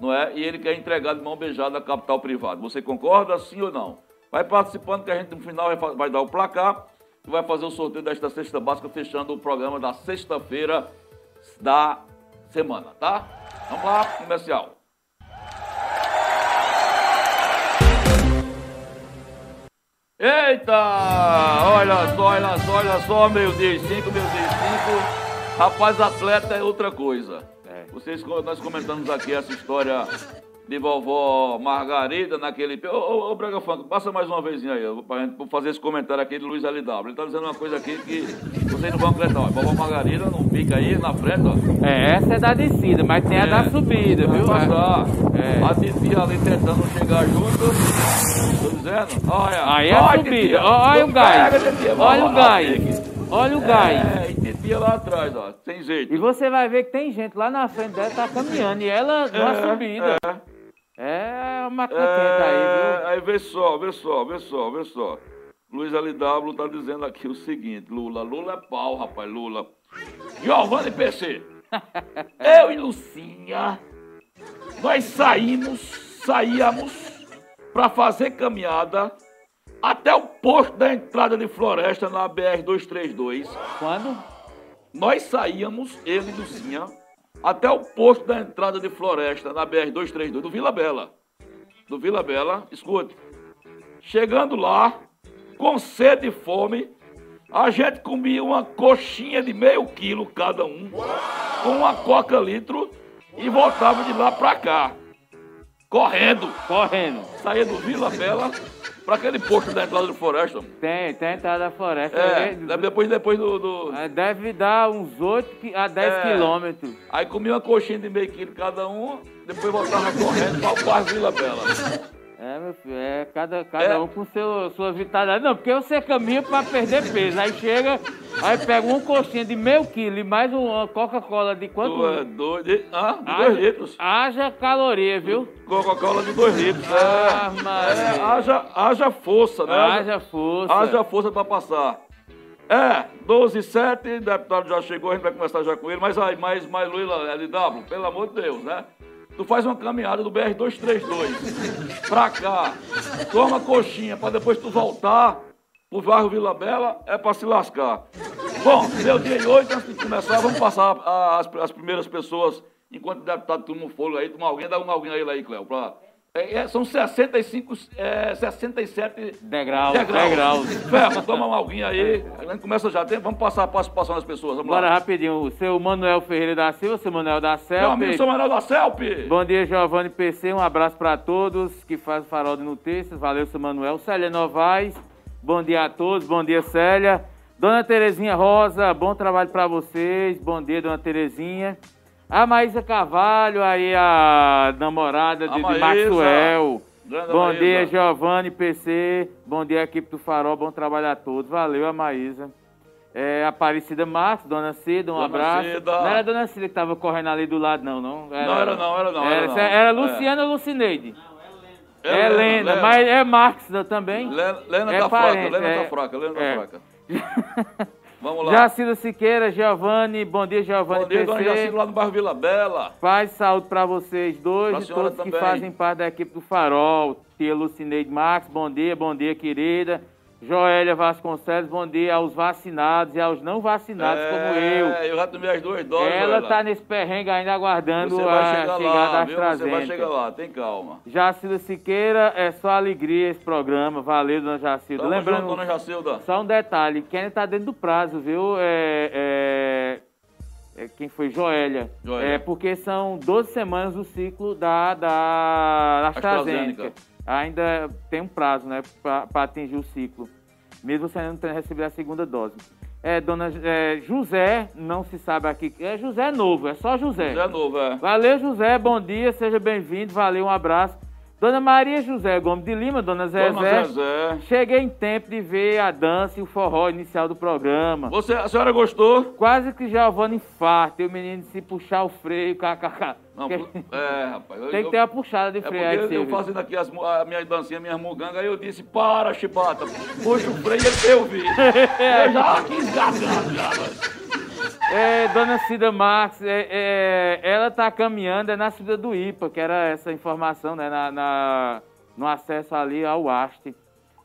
não é? E ele quer entregar de mão beijada a capital privado. Você concorda, sim ou não? Vai participando que a gente no final vai, dar o placar e vai fazer o sorteio desta sexta básica, fechando o programa da sexta-feira da semana, tá? Vamos lá, comercial. Eita! Olha só, olha só, olha só, meio-dia e cinco, meio-dia e cinco. Rapaz, atleta é outra coisa. É. Vocês, nós comentamos aqui essa história de vovó Margarida naquele. Ô, ô, ô Braga Funk, passa mais uma vez aí, pra gente fazer esse comentário aqui do Luiz LW. Ele tá dizendo uma coisa aqui que vocês não vão acreditar. Ó, vovó Margarida não fica aí na frente, ó. É, essa é da descida, mas tem a É. da subida, viu? Passar. É. A titia ali tentando chegar junto. Tô dizendo. Olha. Aí é a Vai, subida. titia. Olha o gás. Olha o gás. Olha o gás. É, e titia lá atrás, ó. Sem jeito. E você vai ver que tem gente lá na frente dela tá caminhando e ela numa subida. É, uma quenta aí, É, aí vê só, vê só, vê só, vê só. Luiz LW tá dizendo aqui o seguinte, Lula, Lula é pau, rapaz, Lula. Giovanni PC, eu e Lucinha, nós saímos, saíamos pra fazer caminhada até o posto da entrada de floresta na BR-232. viu? Quando? Nós saíamos, ele e Lucinha, até o posto da entrada de floresta na BR-232 do Vila Bela. Do Vila Bela, escute. Chegando lá, com sede e fome, a gente comia uma coxinha de meio quilo cada um, com uma coca litro e voltava de lá pra cá. Correndo. Correndo. Saía do Vila Bela pra aquele posto da entrada de floresta. Tem, tem a entrada da floresta. É, depois, depois do- do, é, Deve dar uns 8 a 10 É. quilômetros. Aí comia uma coxinha de meio quilo cada um, depois voltava correndo para o bairro Vila Bela. É, meu filho, é cada, cada É. um com seu, sua vitalidade. Não, porque você caminha pra perder peso. Aí chega, aí pega uma coxinha de meio quilo e mais uma Coca-Cola de quanto? É doido? E- Ah, Haja- dois litros. Haja caloria, viu? Coca-Cola de dois litros. Ah, É, Maria. é, haja, haja força, né? Haja força. Haja força para passar. É, 12 e 7, o deputado já chegou, a gente vai conversar já com ele, mas aí, mais, mais Luíla, LW, pelo amor de Deus, né? Tu faz uma caminhada do BR-232 pra cá, toma coxinha pra depois tu voltar pro bairro Vila Bela, é pra se lascar. Bom, meu dia de hoje, antes de começar, vamos passar a- as, as primeiras pessoas, enquanto o deputado toma um fôlego aí, toma alguém, dá um alguém aí, aí Cléo, pra... É, é, são 65, é, 67 Degrau, degraus. degraus. Ferro, toma um alguém aí, a gente começa já, tem, vamos passar a participação das pessoas, vamos Bora lá. rapidinho. O seu Manuel Ferreira da Silva, seu Manuel da Meu amigo, sou Manuel da Celp. Bom dia, Giovanni PC. Um abraço para todos que fazem o Farol de Notícias. Valeu, seu Manuel. Célia Novaes. Bom dia a todos. Bom dia, Célia. Dona Terezinha Rosa, bom trabalho para vocês. Bom dia, Dona Terezinha. A Maísa Carvalho, aí a namorada de, A de. Maxwell. Grande Bom Maísa. dia, Giovanni PC. Bom dia, equipe do Farol. Bom trabalho a todos. Valeu, a Maísa. É, Aparecida Marques, Dona Cida, um Dona abraço. Cida. Não era a Dona Cida que estava correndo ali do lado, não, não? Não, era não, era não, Era, era não. era É. Luciana ou Lucineide? É É, Lena, Lena, Lena. mas é Marx também. Lena, Lena É tá parente, fraca, Lena é. tá fraca, Lena É. tá fraca. Vamos lá. Jacilda Siqueira, Giovanni, bom dia, Giovanni Bom dia, dona PC. Jacinto, lá no bairro Vila Bela. Paz saúde para vocês dois Pra e todos que também. fazem parte da equipe do Farol. Tia Lucineide Marques, bom dia, bom dia, querida. Joélia Vasconcelos, bom dia aos vacinados e aos não vacinados, como eu. É, eu já tomei as duas doses, Ela Joela. tá nesse perrengue ainda aguardando Você a vai chegar chegada lá, da viu? Você vai AstraZeneca. chegar lá, tem calma. Jacilda Siqueira, é só alegria esse programa. Valeu, dona Jacilda. Tamo Lembrando, junto, dona Jacilda. só um detalhe, quem tá dentro do prazo, viu? É, é- é quem foi? Joélia. Joélia. É porque são 12 semanas o ciclo da, da AstraZeneca. AstraZeneca. Ainda tem um prazo, né, para atingir o ciclo. Mesmo você não tendo recebido a segunda dose. É, dona é, José, não se sabe aqui. É José novo, é só José. José Novo, é. Valeu, José. Bom dia, seja bem-vindo. Valeu, um abraço. Dona Maria José Gomes de Lima, Dona Zezé. Dona Zezé. Cheguei em tempo de ver a dança e o forró inicial do programa. Você, a senhora gostou? Quase que Giovanni infarta e o menino se puxar o freio, kkk. Não, Tem pu- é, rapaz. eu- que eu- ter uma puxada de É freio aí, porque eu fazendo aqui as, a minha dancinha, minhas mugangas, aí eu disse, para, chibata, puxa o freio e eu vi. eu já quis. É, Dona Cida Marques, é, é, ela tá caminhando é na subida do IPA, que era essa informação, né, na, na- no acesso ali ao haste.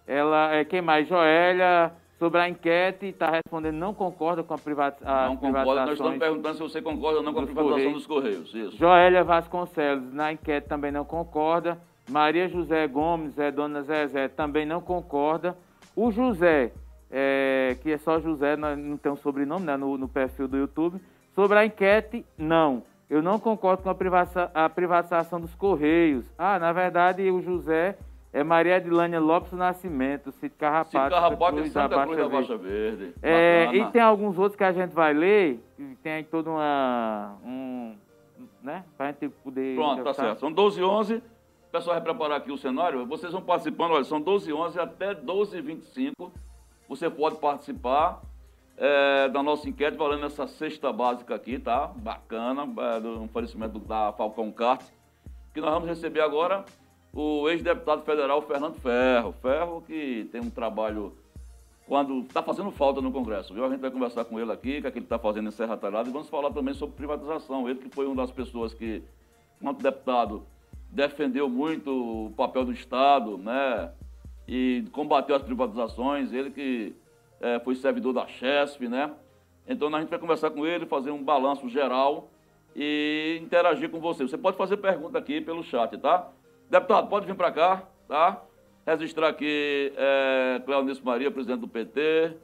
Ela, é, quem mais? Joélia, sobre a enquete, está respondendo, não concorda com a privatização. Não concordo, nós estamos perguntando se você concorda ou não com a privatização dos Correios, isso. Joélia Vasconcelos, na enquete também não concorda. Maria José Gomes, é dona Zezé, também não concorda. O José, é, que é só José, nós não tem um sobrenome né, no, no perfil do YouTube. Sobre a enquete, não. eu não concordo com a privatização dos Correios. Ah, na verdade, o José é Maria Edilânia Lopes Nascimento, Cid Carrapato. Cid Carrapato e Santa Cruz da Baixa Verde. É, e tem alguns outros que a gente vai ler, tem aí toda uma... Um, né? Pra gente poder... Pronto, tá certo. São 12 e 11. O pessoal vai preparar aqui o cenário. Vocês vão participando, olha, são 12 e 11 até 12 e 25. Você pode participar é, da nossa enquete, valendo essa cesta básica aqui, tá? Bacana, é, do oferecimento da Falcão Kart, que nós vamos receber agora o ex-deputado federal Fernando Ferro. Ferro que tem um trabalho quando está fazendo falta no Congresso, viu? A gente vai conversar com ele aqui, que, é que ele está fazendo em Serra Talhada, e vamos falar também sobre privatização. Ele que foi uma das pessoas que, enquanto deputado, defendeu muito o papel do Estado, né? E combateu as privatizações. Ele que é, foi servidor da Chesf, né? Então a gente vai conversar com ele, fazer um balanço geral e interagir com você. Você pode fazer pergunta aqui pelo chat, tá? Deputado, pode vir para cá, tá? Registrar aqui é, Cleonice Maria, presidente do PT,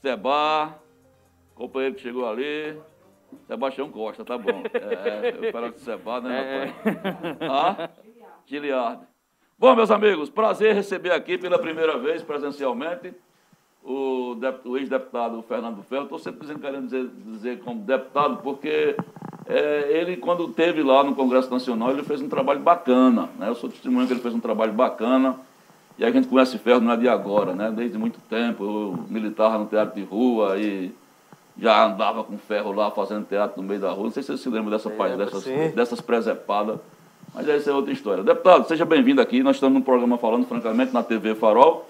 Seba, companheiro que chegou ali, Sebastião Costa, tá bom. É, eu espero que Seba, né, rapaz? É. Ah? Giliardo. Bom, meus amigos, prazer receber aqui pela primeira vez presencialmente o, o ex-deputado Fernando Ferro. Estou sempre dizendo, querendo dizer, dizer como deputado, porque é, ele, quando teve lá no Congresso Nacional, ele fez um trabalho bacana. Né? Eu sou testemunho que ele fez um trabalho bacana. E a gente conhece Ferro não é de agora, né? desde muito tempo. Eu militava no teatro de rua e já andava com ferro lá fazendo teatro no meio da rua. Não sei se você se lembra dessa parte, dessas, dessas presepadas. Mas essa é outra história. Deputado, seja bem-vindo aqui. Nós estamos num programa falando, francamente, na TV Farol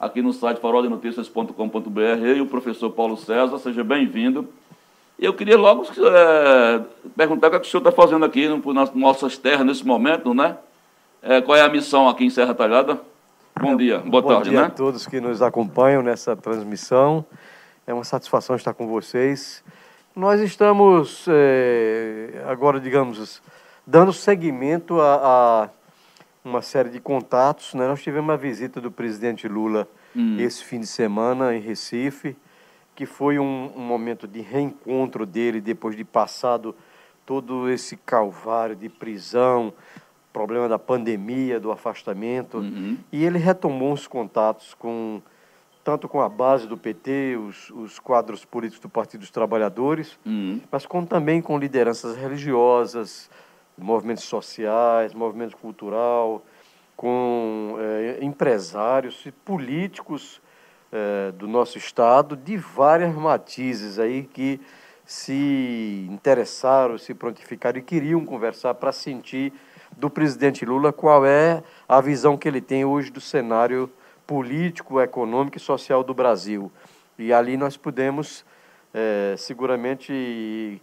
aqui no site faroldenoticias.com.br, e o professor Paulo César, seja bem-vindo. Eu queria logo é, perguntar o que, é que o senhor está fazendo aqui no, nas nossas terras nesse momento, né? É, qual é a missão aqui em Serra Talhada? Bom dia, boa Bom tarde, dia né? a todos que nos acompanham nessa transmissão. É uma satisfação estar com vocês. Nós estamos é, agora, digamos, dando seguimento a, a uma série de contatos. Né? Nós tivemos uma visita do presidente Lula hum. esse fim de semana em Recife, que foi um, um, momento de reencontro dele depois de passado todo esse calvário de prisão, problema da pandemia, do afastamento, uhum. e ele retomou os contatos com tanto com a base do PT, os, os quadros políticos do Partido dos Trabalhadores, uhum. mas com, também com lideranças religiosas, movimentos sociais, movimento cultural, com é, empresários e políticos é, do nosso estado de várias matizes aí que se interessaram, se prontificaram e queriam conversar para sentir do presidente Lula qual é a visão que ele tem hoje do cenário político, econômico e social do Brasil. E ali nós pudemos é, seguramente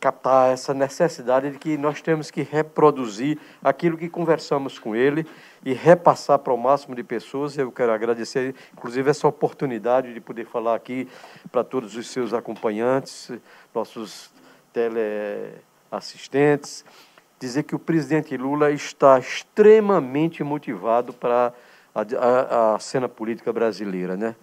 captar essa necessidade de que nós temos que reproduzir aquilo que conversamos com ele e repassar para o máximo de pessoas. Eu quero agradecer, inclusive, essa oportunidade de poder falar aqui para todos os seus acompanhantes, nossos teleassistentes, dizer que o presidente Lula está extremamente motivado para a, a, a cena política brasileira, né?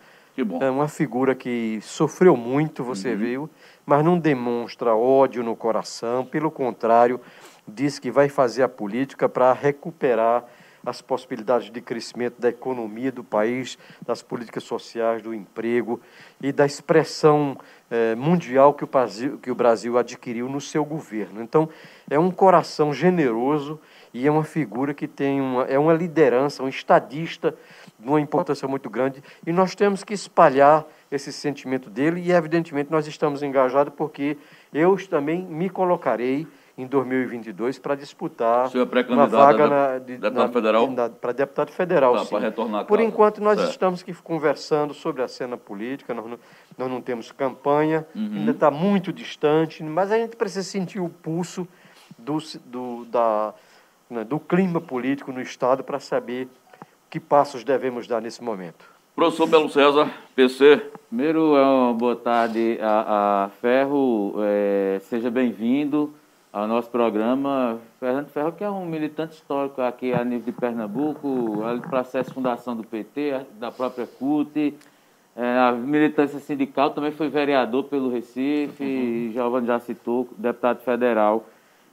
É uma figura que sofreu muito, você uhum. viu, mas não demonstra ódio no coração, pelo contrário, diz que vai fazer a política para recuperar as possibilidades de crescimento da economia do país, das políticas sociais, do emprego e da expressão eh, mundial que o, Brasil, que o Brasil adquiriu no seu governo. Então, é um coração generoso e é uma figura que tem uma, é uma liderança, um estadista de uma importância muito grande e nós temos que espalhar esse sentimento dele e, evidentemente, nós estamos engajados porque eu também me colocarei em 2022 para disputar é uma vaga na, de, deputado federal? para deputado federal. Tá, para retornar Por enquanto, nós certo. estamos aqui conversando sobre a cena política, nós não, nós não temos campanha, uhum. ainda está muito distante, mas a gente precisa sentir o pulso do, do, da, né, do clima político no Estado para saber que passos devemos dar nesse momento. Professor Belo César, PC. Primeiro, uma boa tarde a, a Ferro, é, seja bem-vindo ao nosso programa. Fernando Ferro, que é um militante histórico aqui a nível de Pernambuco, é processo de fundação do PT, da própria CUT, é, a militância sindical, também foi vereador pelo Recife, uhum. Giovanni já citou, deputado federal.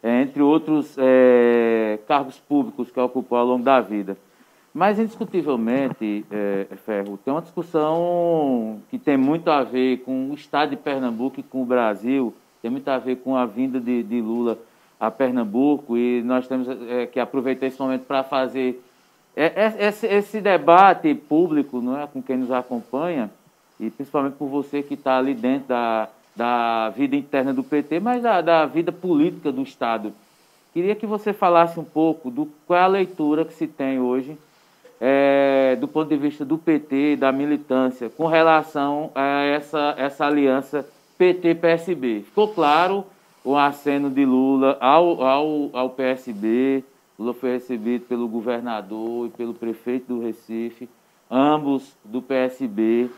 é, entre outros é, cargos públicos que ocupou ao longo da vida. Mas, indiscutivelmente, é, Ferro, tem uma discussão que tem muito a ver com o Estado de Pernambuco e com o Brasil, tem muito a ver com a vinda de, de Lula a Pernambuco, e nós temos é, que aproveitar esse momento para fazer é, é, esse, esse, debate público não é, com quem nos acompanha, e principalmente por você que está ali dentro da, da vida interna do PT, mas da, da vida política do Estado. Queria que você falasse um pouco do qual é a leitura que se tem hoje é, do ponto de vista do PT, da militância, com relação a essa, essa aliança PT-PSB. Ficou claro o aceno de Lula ao, ao, ao PSB, Lula foi recebido pelo governador e pelo prefeito do Recife, ambos do PSB.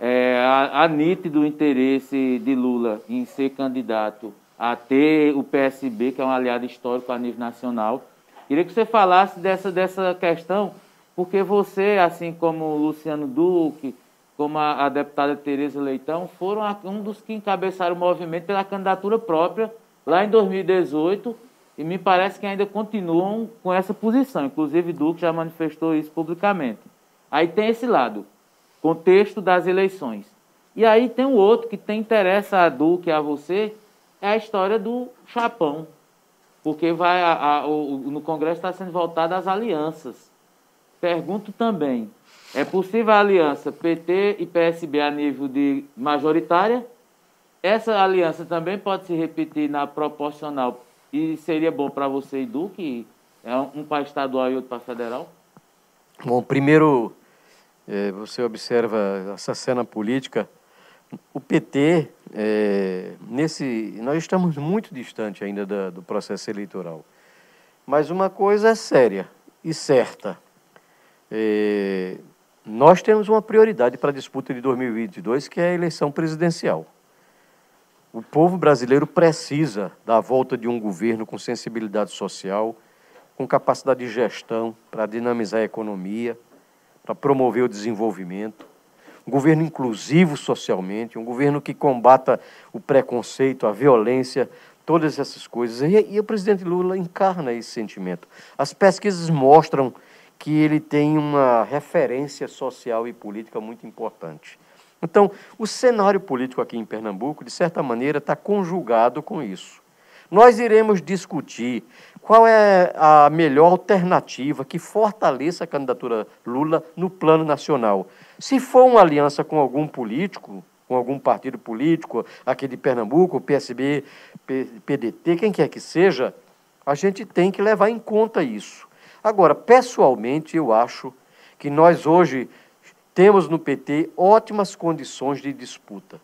É, a, a nítido interesse de Lula em ser candidato a ter o PSB, que é um aliado histórico a nível nacional. Queria que você falasse dessa, dessa questão porque você, assim como o Luciano Duque, como a, a deputada Tereza Leitão, foram a, um dos que encabeçaram o movimento pela candidatura própria lá em 2018 e me parece que ainda continuam com essa posição. Inclusive, Duque já manifestou isso publicamente. Aí tem esse lado, contexto das eleições. E aí tem o outro que tem interesse a Duque a você, é a história do chapão. Porque vai a, a, o, no Congresso está sendo voltado às alianças. Pergunto também, é possível a aliança PT e PSB a nível de majoritária? Essa aliança também pode se repetir na proporcional e seria bom para você, Edu, que é um para estadual e outro para federal? Bom, primeiro, é, você observa essa cena política. O PT, é, nesse, nós estamos muito distante ainda da, do processo eleitoral. Mas uma coisa é séria e certa. É, nós temos uma prioridade para a disputa de 2022, que é a eleição presidencial. O povo brasileiro precisa da volta de um governo com sensibilidade social, com capacidade de gestão para dinamizar a economia, para promover o desenvolvimento. Um governo inclusivo socialmente, um governo que combata o preconceito, a violência, todas essas coisas. E, e o presidente Lula encarna esse sentimento. As pesquisas mostram que ele tem uma referência social e política muito importante. Então, o cenário político aqui em Pernambuco, de certa maneira, está conjugado com isso. Nós iremos discutir qual é a melhor alternativa que fortaleça a candidatura Lula no plano nacional. Se for uma aliança com algum político, com algum partido político, aqui de Pernambuco, PSB, PDT, quem quer que seja, a gente tem que levar em conta isso. Agora, pessoalmente, eu acho que nós hoje temos no PT ótimas condições de disputa.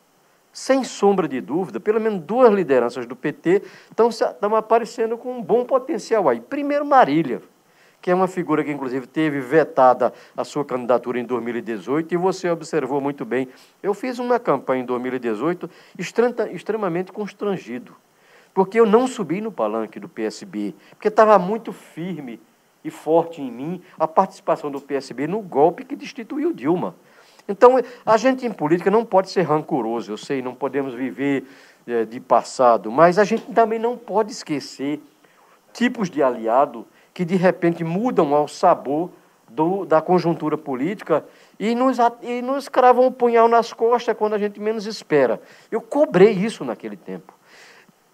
Sem sombra de dúvida, pelo menos duas lideranças do PT estão, estão aparecendo com um bom potencial aí. Primeiro, Marília, que é uma figura que, inclusive, teve vetada a sua candidatura em 2018, e você observou muito bem. Eu fiz uma campanha em 2018 extremamente constrangido, porque eu não subi no palanque do PSB, porque estava muito firme e forte em mim a participação do PSB no golpe que destituiu Dilma. Então, a gente em política não pode ser rancoroso, eu sei, não podemos viver é, de passado, mas a gente também não pode esquecer tipos de aliado que de repente mudam ao sabor do, da conjuntura política e nos, e nos cravam o um punhal nas costas quando a gente menos espera. Eu cobrei isso naquele tempo.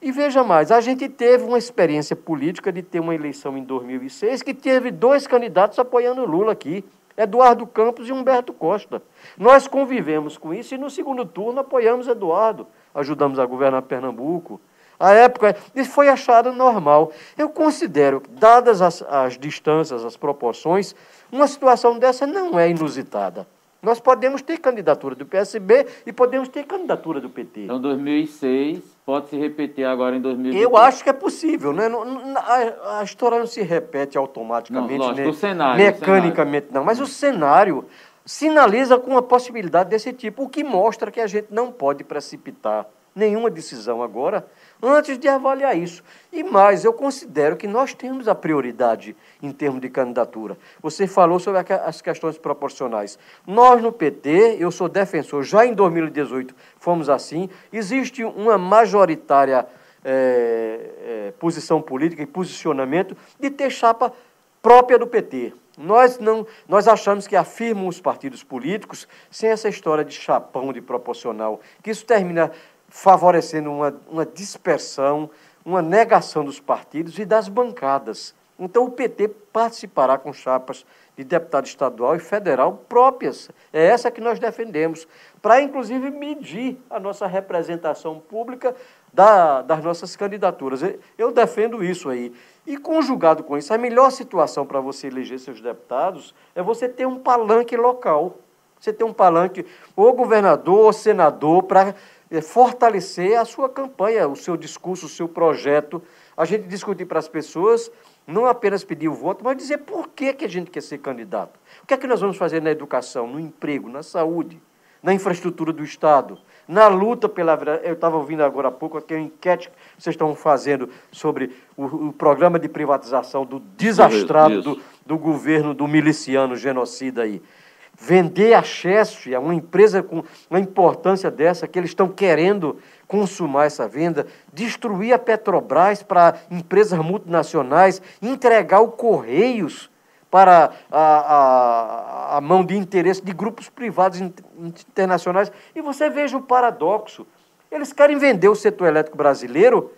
E veja mais, a gente teve uma experiência política de ter uma eleição em 2006 que teve dois candidatos apoiando Lula aqui, Eduardo Campos e Humberto Costa. Nós convivemos com isso e no segundo turno apoiamos Eduardo, ajudamos a governar Pernambuco. A época, isso foi achado normal. Eu considero, dadas as, as distâncias, as proporções, uma situação dessa não é inusitada. Nós podemos ter candidatura do PSB e podemos ter candidatura do PT. Então, 2006 pode se repetir agora em 2020. Eu acho que é possível, né? A, a história não se repete automaticamente, não, lógico, né? cenário, mecanicamente, cenário. não. Mas o cenário sinaliza com a possibilidade desse tipo, o que mostra que a gente não pode precipitar nenhuma decisão agora antes de avaliar isso. E mais, eu considero que nós temos a prioridade em termos de candidatura. Você falou sobre as questões proporcionais. Nós no PT, eu sou defensor, já em 2018 fomos assim, existe uma majoritária é, é, posição política e posicionamento de ter chapa própria do PT. Nós não, nós achamos que afirmam os partidos políticos sem essa história de chapão de proporcional, que isso termina favorecendo uma, uma dispersão, uma negação dos partidos e das bancadas. Então o PT participará com chapas de deputado estadual e federal próprias. É essa que nós defendemos, para inclusive medir a nossa representação pública da, das nossas candidaturas. Eu defendo isso aí. E conjugado com isso, a melhor situação para você eleger seus deputados é você ter um palanque local. Você ter um palanque, ou governador, ou senador, para fortalecer a sua campanha, o seu discurso, o seu projeto. A gente discutir para as pessoas, não apenas pedir o voto, mas dizer por que, que a gente quer ser candidato. O que é que nós vamos fazer na educação, no emprego, na saúde, na infraestrutura do Estado, na luta pela. Eu estava ouvindo agora há pouco aquela enquete que vocês estão fazendo sobre o, o programa de privatização do desastrado do, do, governo do miliciano genocida aí. Vender a Chesf, uma empresa com uma importância dessa, que eles estão querendo consumar essa venda, destruir a Petrobras para empresas multinacionais, entregar o Correios para a, a, a mão de interesse de grupos privados internacionais. E você veja o paradoxo. Eles querem vender o setor elétrico brasileiro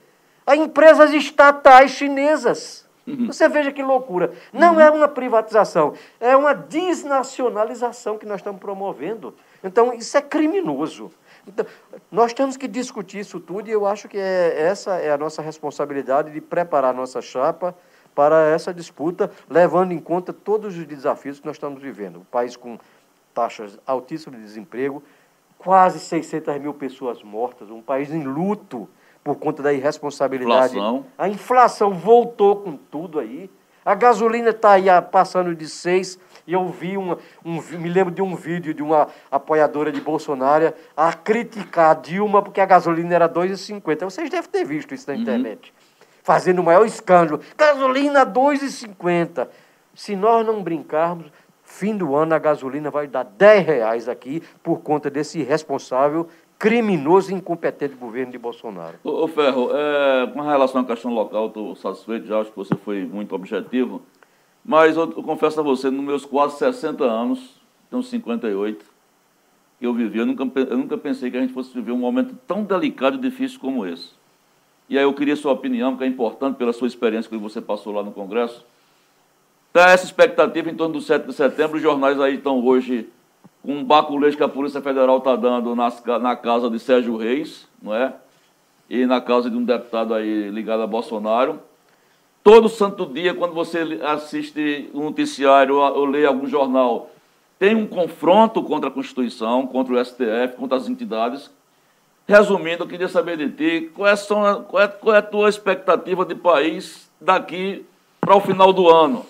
a empresas estatais chinesas. Uhum. Você veja que loucura. Não uhum. é uma privatização, é uma desnacionalização que nós estamos promovendo. Então, isso é criminoso. Então, nós temos que discutir isso tudo e eu acho que é, essa é a nossa responsabilidade de preparar a nossa chapa para essa disputa, levando em conta todos os desafios que nós estamos vivendo. Um país com taxas altíssimas de desemprego, quase 600 mil pessoas mortas, um país em luto por conta da irresponsabilidade. Inflação. A inflação voltou com tudo aí. A gasolina está aí passando de 6 e eu vi uma, um, me lembro de um vídeo de uma apoiadora de Bolsonaro a criticar a Dilma porque a gasolina era 2,50. Vocês devem ter visto isso na uhum. internet fazendo o maior escândalo. Gasolina 2,50. Se nós não brincarmos, fim do ano a gasolina vai dar 10 reais aqui por conta desse irresponsável, criminoso e incompetente governo de Bolsonaro. Ô, ô Ferro, é, com relação à questão local, estou satisfeito, já acho que você foi muito objetivo, mas eu, eu confesso a você, nos meus quase 60 anos, tenho 58, que eu vivi, eu nunca, eu nunca pensei que a gente fosse viver um momento tão delicado e difícil como esse. E aí eu queria sua opinião, que é importante pela sua experiência que você passou lá no Congresso. Está essa expectativa em torno do 7 de setembro, os jornais aí estão hoje com um baculejo que a Polícia Federal está dando nas, na casa de Sérgio Reis, não é? E na casa de um deputado aí ligado a Bolsonaro. Todo santo dia, quando você assiste um noticiário ou lê algum jornal, tem um confronto contra a Constituição, contra o STF, contra as entidades Resumindo, eu queria saber de ti, qual é, são, qual é, qual é a tua expectativa de país daqui para o final do ano?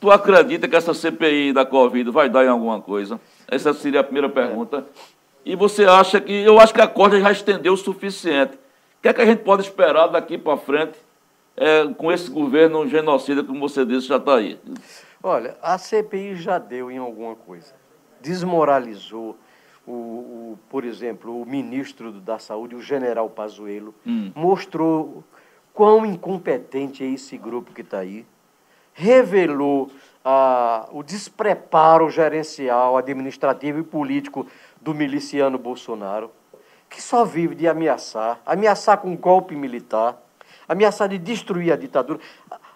Tu acredita que essa CPI da Covid vai dar em alguma coisa? Essa seria a primeira pergunta. E você acha que. Eu acho que a corda já estendeu o suficiente. O que é que a gente pode esperar daqui para frente é, com esse governo genocida, como você disse, já está aí? Olha, a CPI já deu em alguma coisa. Desmoralizou o, o, por exemplo, o ministro da Saúde, o general Pazuello, hum. mostrou quão incompetente é esse grupo que está aí, revelou o despreparo gerencial, administrativo e político do miliciano Bolsonaro, que só vive de ameaçar, ameaçar com golpe militar, ameaçar de destruir a ditadura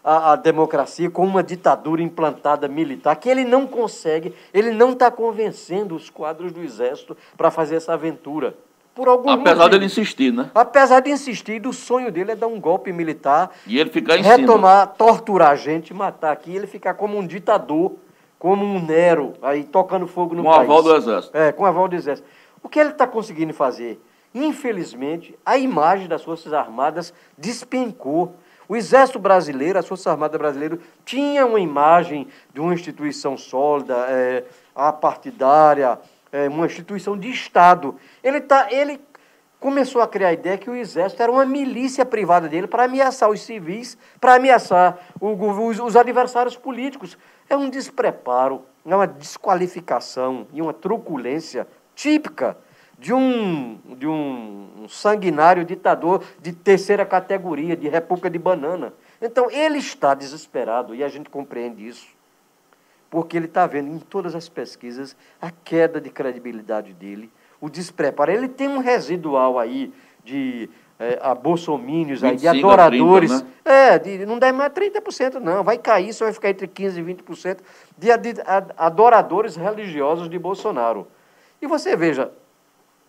a, a, democracia com uma ditadura implantada militar, que ele não consegue, ele não está convencendo os quadros do Exército para fazer essa aventura. Por algum Apesar motivo. dele insistir, né? Apesar de insistir, o sonho dele é dar um golpe militar. E ele ficar em Retomar, cima. torturar a gente, matar aqui, ele ficar como um ditador, como um Nero, aí tocando fogo no com país. Com aval do Exército. É, com aval do Exército. O que ele está conseguindo fazer? Infelizmente, a imagem das Forças Armadas despencou. O Exército Brasileiro, as Forças Armadas Brasileiras, tinha uma imagem de uma instituição sólida, é, apartidária, é, uma instituição de Estado. Ele, tá, ele começou a criar a ideia que o Exército era uma milícia privada dele para ameaçar os civis, para ameaçar o, os, os adversários políticos. É um despreparo, é uma desqualificação e uma truculência típica de um, de um, um sanguinário ditador de terceira categoria, de República de Banana. Então, ele está desesperado e a gente compreende isso. Porque ele está vendo em todas as pesquisas a queda de credibilidade dele, o despreparo. Ele tem um residual aí de é, a bolsomínios, aí, de 25 a 30, adoradores. né? É, de, não deve mais 30%, não. Vai cair, só vai ficar entre 15% e 20% de, ad- ad- adoradores religiosos de Bolsonaro. E você veja,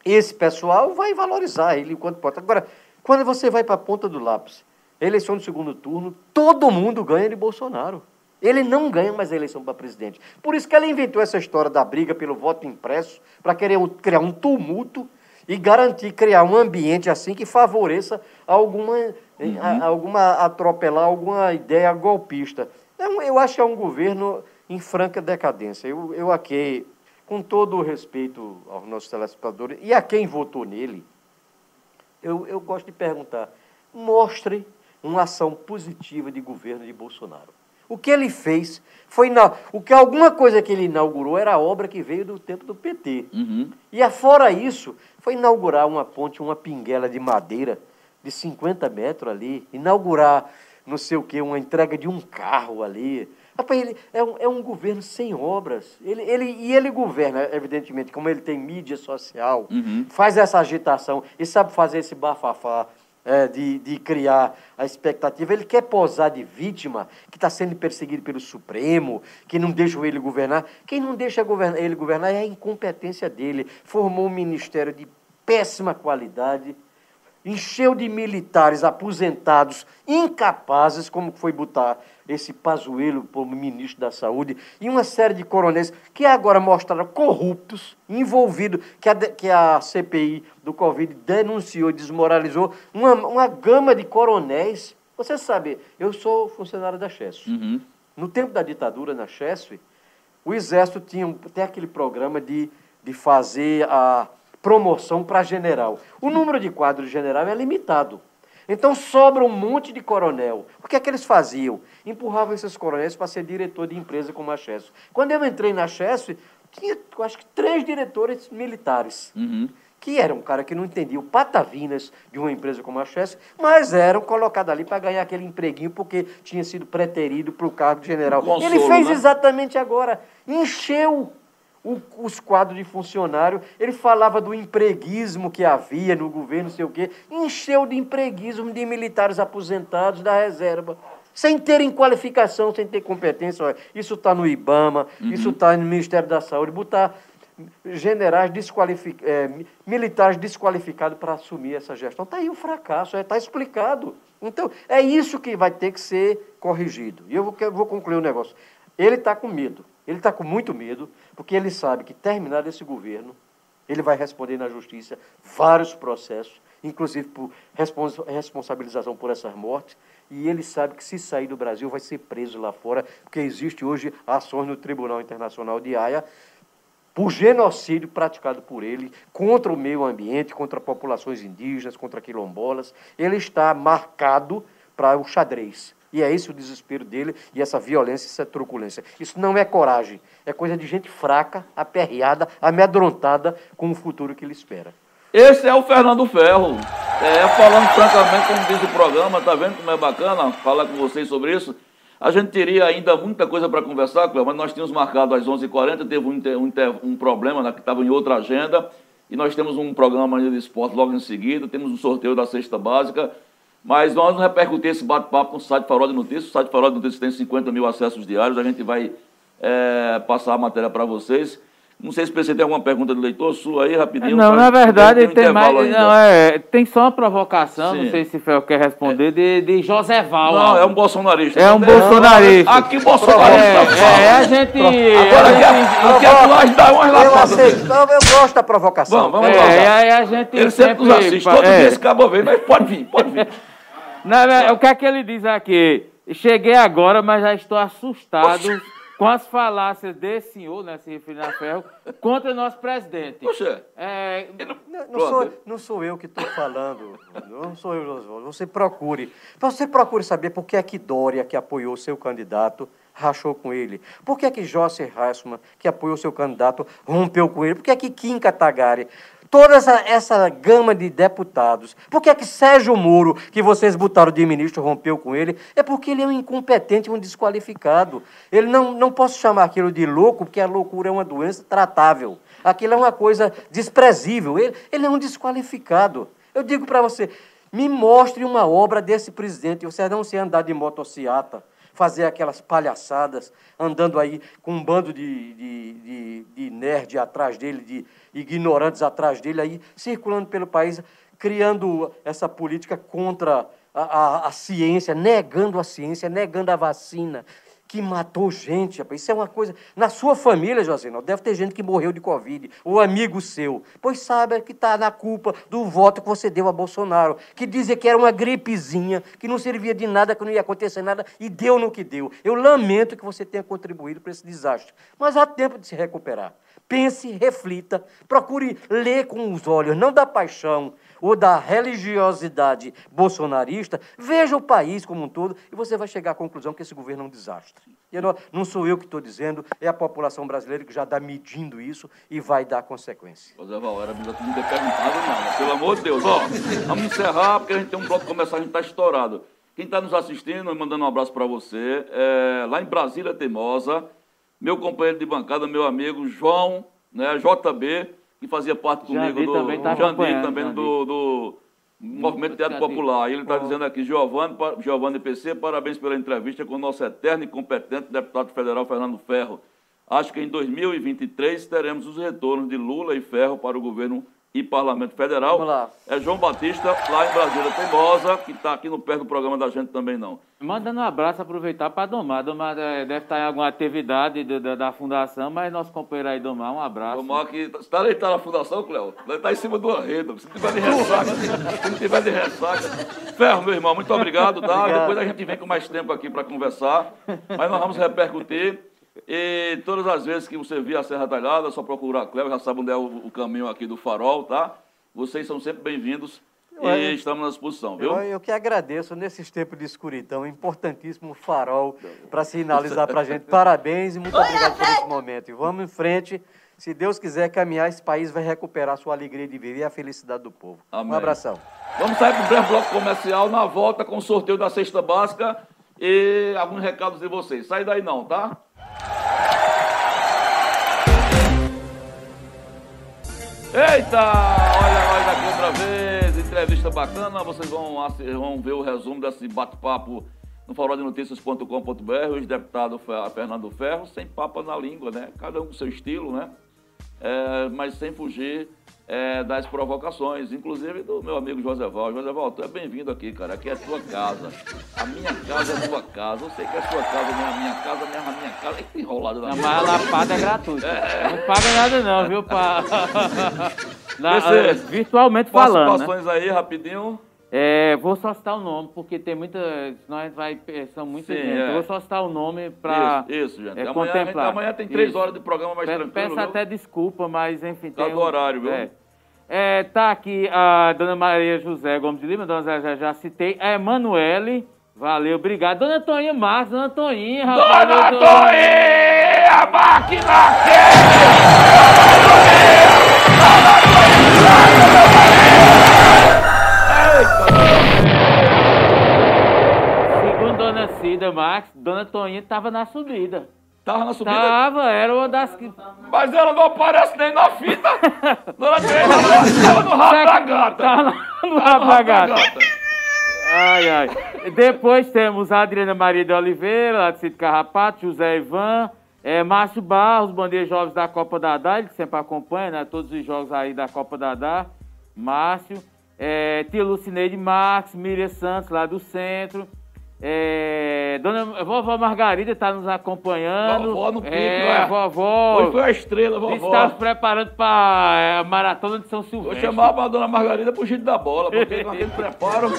esse pessoal vai valorizar ele enquanto pode. Agora, quando você vai para a ponta do lápis, eleição do segundo turno, todo mundo ganha de Bolsonaro. Ele não ganha mais a eleição para presidente. Por isso que ela inventou essa história da briga pelo voto impresso, para querer criar um tumulto e garantir criar um ambiente assim que favoreça alguma, Uhum. a- alguma atropelar alguma ideia golpista. É eu acho que é um governo em franca decadência. Eu, eu aqui, com todo o respeito aos nossos telespectadores e a quem votou nele, eu, eu gosto de perguntar: mostre uma ação positiva de governo de Bolsonaro. O que ele fez foi. O que alguma coisa que ele inaugurou era a obra que veio do tempo do PT. Uhum. E afora isso, foi inaugurar uma ponte, uma pinguela de madeira de 50 metros ali, inaugurar não sei o que, uma entrega de um carro ali. Rapaz, ele é um, é um governo sem obras. Ele, ele, e ele governa, evidentemente, como ele tem mídia social, Uhum. faz essa agitação e sabe fazer esse bafafá é, de, de criar a expectativa. Ele quer posar de vítima, que está sendo perseguido pelo Supremo, que não deixa ele governar. Quem não deixa ele governar é a incompetência dele. Formou um ministério de péssima qualidade, encheu de militares aposentados, incapazes, como foi botar esse Pazuello como ministro da Saúde, e uma série de coronéis que agora mostraram corruptos, envolvidos, que a, que a CPI do Covid denunciou e desmoralizou, uma, uma gama de coronéis. Você sabe, eu sou funcionário da Chesf. Uhum. No tempo da ditadura na Chesf, o Exército tinha tem aquele programa de, de fazer a promoção para general. O número de quadros de general é limitado. Então sobra um monte de coronel. O que é que eles faziam? Empurravam esses coronéis para ser diretor de empresa como a Chesf. Quando eu entrei na Chesf, tinha, acho que, três diretores militares Uhum. que era um cara que não entendia o patavinas de uma empresa como a Chess, mas eram colocados ali para ganhar aquele empreguinho porque tinha sido preterido para o cargo de general. Consolo, Ele fez né? exatamente agora, encheu o- os quadros de funcionário, ele falava do empreguismo que havia no governo, não sei o quê, encheu de empreguismo de militares aposentados da reserva. Sem terem qualificação, sem ter competência. Olha, isso está no IBAMA, isso está no Ministério da Saúde, botar generais desqualific... mi- militares desqualificados para assumir essa gestão. Está aí o fracasso, está explicado. Então, é isso que vai ter que ser corrigido. E eu vou, vou concluir o negócio. Ele está com medo, ele está com muito medo, porque ele sabe que terminado esse governo, ele vai responder na justiça vários processos, inclusive por respons- responsabilização por essas mortes, e ele sabe que se sair do Brasil vai ser preso lá fora, porque existe hoje ações no Tribunal Internacional de Haia por genocídio praticado por ele contra o meio ambiente, contra populações indígenas, contra quilombolas. Ele está marcado para o xadrez. E é esse o desespero dele, e essa violência, essa truculência. Isso não é coragem, é coisa de gente fraca, aperreada, amedrontada com o futuro que ele espera. Esse é o Fernando Ferro. É, falando francamente, como diz o programa, tá vendo como é bacana falar com vocês sobre isso? A gente teria ainda muita coisa para conversar, Cléo, mas nós tínhamos marcado às 11h40, teve um, um, um problema né, que estava em outra agenda, e nós temos um programa de esporte logo em seguida, temos um sorteio da cesta básica, mas nós vamos repercutir esse bate-papo no site Farol de Notícias. O site Farol de Notícias tem 50 mil acessos diários, a gente vai é, passar a matéria para vocês. Não sei se você tem alguma pergunta do leitor sua aí, rapidinho. Não, na verdade, tem um tem mais. ainda. Não, é, tem só uma provocação, Sim. não sei se Fel quer responder, de, de José Val. Não, é um bolsonarista. É um Não bolsonarista. Aqui bolsonarista. É, é, a gente. Agora a aqui, gente- aqui atrás dá umas Eu lapadas. aceito, não, eu gosto da provocação. Vamos, vamos É, lá. e aí a gente. Ele sempre nos assiste, todo é. dia esse cabo vem, mas pode vir, pode vir. Não, é, o que é que ele diz aqui? Cheguei agora, mas já estou assustado com as falácias desse senhor, né, se referindo a Ferro, contra o nosso presidente. Poxa, É, Não, não Pronto. sou, não sou eu que estou falando, não sou eu, Oswaldo. Você procure. Você procure saber por que é que Dória, que apoiou o seu candidato, rachou com ele. Por que é que José Hassman, que apoiou o seu candidato, rompeu com ele. Por que é que Kim Kataguiri, toda essa, essa gama de deputados. Por que é que Sérgio Moro, que vocês botaram de ministro, rompeu com ele? É porque ele é um incompetente, um desqualificado. Ele não, não posso chamar aquilo de louco, porque a loucura é uma doença tratável. Aquilo é uma coisa desprezível. Ele, ele é um desqualificado. Eu digo para você, me mostre uma obra desse presidente. Você não se andar de motociata, fazer aquelas palhaçadas, andando aí com um bando de, de, de, de nerd atrás dele, de ignorantes atrás dele, aí circulando pelo país, criando essa política contra a, a, a ciência, negando a ciência, negando a vacina, que matou gente, rapaz. Isso é uma coisa. Na sua família, Josinho, deve ter gente que morreu de Covid, ou amigo seu. Pois sabe que está na culpa do voto que você deu a Bolsonaro, que dizia que era uma gripezinha, que não servia de nada, que não ia acontecer nada, e deu no que deu. Eu lamento que você tenha contribuído para esse desastre. Mas há tempo de se recuperar. Pense, reflita, procure ler com os olhos, não da paixão ou da religiosidade bolsonarista. Veja o país como um todo e você vai chegar à conclusão que esse governo é um desastre. E não, não sou eu que estou dizendo, é a população brasileira que já está medindo isso e vai dar consequência. Val, era melhor tu não ter perguntado nada. Pelo amor de Deus, ó. Vamos encerrar porque a gente tem um bloco começar, a gente está estourado. Quem está nos assistindo, mandando um abraço para você, é, lá em Brasília Teimosa, meu companheiro de bancada, meu amigo João, né, JB, que fazia parte comigo Jandir do também tá Jandir também Jandir. do, do Movimento Teatro Popular. E ele está dizendo aqui, Giovanni, Giovanni PC, parabéns pela entrevista com o nosso eterno e competente deputado federal Fernando Ferro. Acho que em 2023 teremos os retornos de Lula e Ferro para o governo e Parlamento Federal. Vamos lá. É João Batista, lá em Brasília Teimosa, que está aqui no pé do programa da gente também não. Mandando um abraço, aproveitar para Domar. Domar eh, deve estar em alguma atividade da, da fundação, mas nosso companheiro aí, Domar, um abraço. Tomar que. Você está deitado na fundação, Cléo? Ele está em cima do arredo. Se não tiver de ressaca, se não tiver de ressaca. Ferro, meu irmão, muito obrigado, tá? Obrigado. Depois a gente vem com mais tempo aqui para conversar. Mas nós vamos repercutir. E todas as vezes que você vir a Serra Talhada, é só procurar a Cléo, já sabe onde é o, o caminho aqui do farol, tá? Vocês são sempre bem-vindos e estamos à disposição, viu? Eu, eu que agradeço nesses tempos de escuridão, importantíssimo farol para sinalizar para a gente. Parabéns e muito obrigado por esse momento. E vamos em frente. Se Deus quiser caminhar, esse país vai recuperar a sua alegria de viver e a felicidade do povo. Amém. Um abração. Vamos sair para um breve bloco comercial na volta com o sorteio da cesta básica e alguns recados de vocês. Sai daí não, tá? Eita! Olha nós aqui outra vez, entrevista bacana. Vocês vão, vão ver o resumo desse bate-papo no faroldenoticias.com.br. Os deputados Fe- Fernando Ferro, sem papa na língua, né? Cada um com seu estilo, né? É, mas sem fugir é, das provocações, inclusive do meu amigo José Val. José Val, tu é bem-vindo aqui, cara. Aqui é a tua casa. A minha casa é a tua casa. Eu sei que é a sua casa, não é a minha casa, não é a minha casa. Eita, enrolado na mas a lapada é gratuita. Não paga nada não, viu? Pra... Na- Esse- eh, virtualmente falando, né? Participações aí, rapidinho. É, vou só citar o nome, porque tem muita. Gente vai. eh, São muita Sim, gente. é. Vou só citar o nome para. Isso, isso, gente. é, amanhã, contemplar. amanhã tem três Isso. horas de programa mais Pe- tranquilo. Peço viu? até desculpa, mas enfim. Tá tem do um- horário, viu? É. É, tá aqui a dona Maria José Gomes de Lima, dona Zé já, já citei. A Emanuele, valeu, obrigado. Dona Toninha Marques, dona Toninha, rapaz. Dona eu tô- Toinha, a máquina! Segundo dona Cida Marques, dona Toninha tava na subida. Tava na subida, Tava, era uma das que. mas ela não aparece nem na fita. Dona tava no rabo da gata. Tava no no rabo da gata. Ai, ai. Depois temos a Adriana Maria de Oliveira, lá de Cito Carrapato, José Ivan, é, Márcio Barros, Bandeira Jovens da Copa Dadá, ele que sempre acompanha, né? Todos os jogos aí da Copa Dadá. Márcio, é, tia Lucineide Marques, Miriam Santos, lá do centro. É, dona vovó Margarida está nos acompanhando. Vovó no pique, é, ué. vovó. Hoje foi a estrela, Está vovó. se preparando para a maratona de São Vou Silvestre. chamar a dona Margarida pro giro da bola, porque com aquele preparo.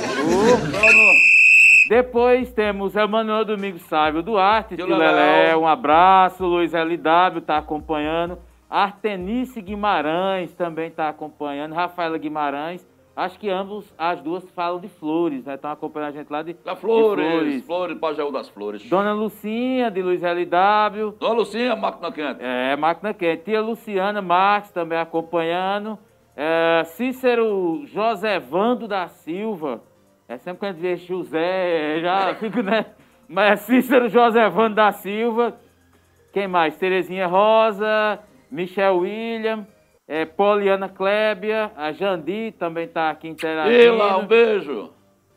Depois temos Emanuel Domingos Sávio Duarte, Tio Lelé, um abraço. Luiz LW está acompanhando. Artenice Guimarães também está acompanhando. Rafaela Guimarães. Acho que ambos, as duas falam de flores, né? Estão acompanhando a gente lá de, Da de Flores, Flores, Pajaú das Flores. Dona Lucinha, de Luiz LW. Dona Lucinha, máquina quente. É, máquina quente. Tia Luciana Marques também acompanhando. É, Cícero Josevando da Silva. É sempre que a gente vê José, já fico, né? Mas é Cícero Josevando da Silva. Quem mais? Terezinha Rosa, Michel William, é, Poliana Clébia, a Jandi também está aqui interagindo. E lá, um beijo.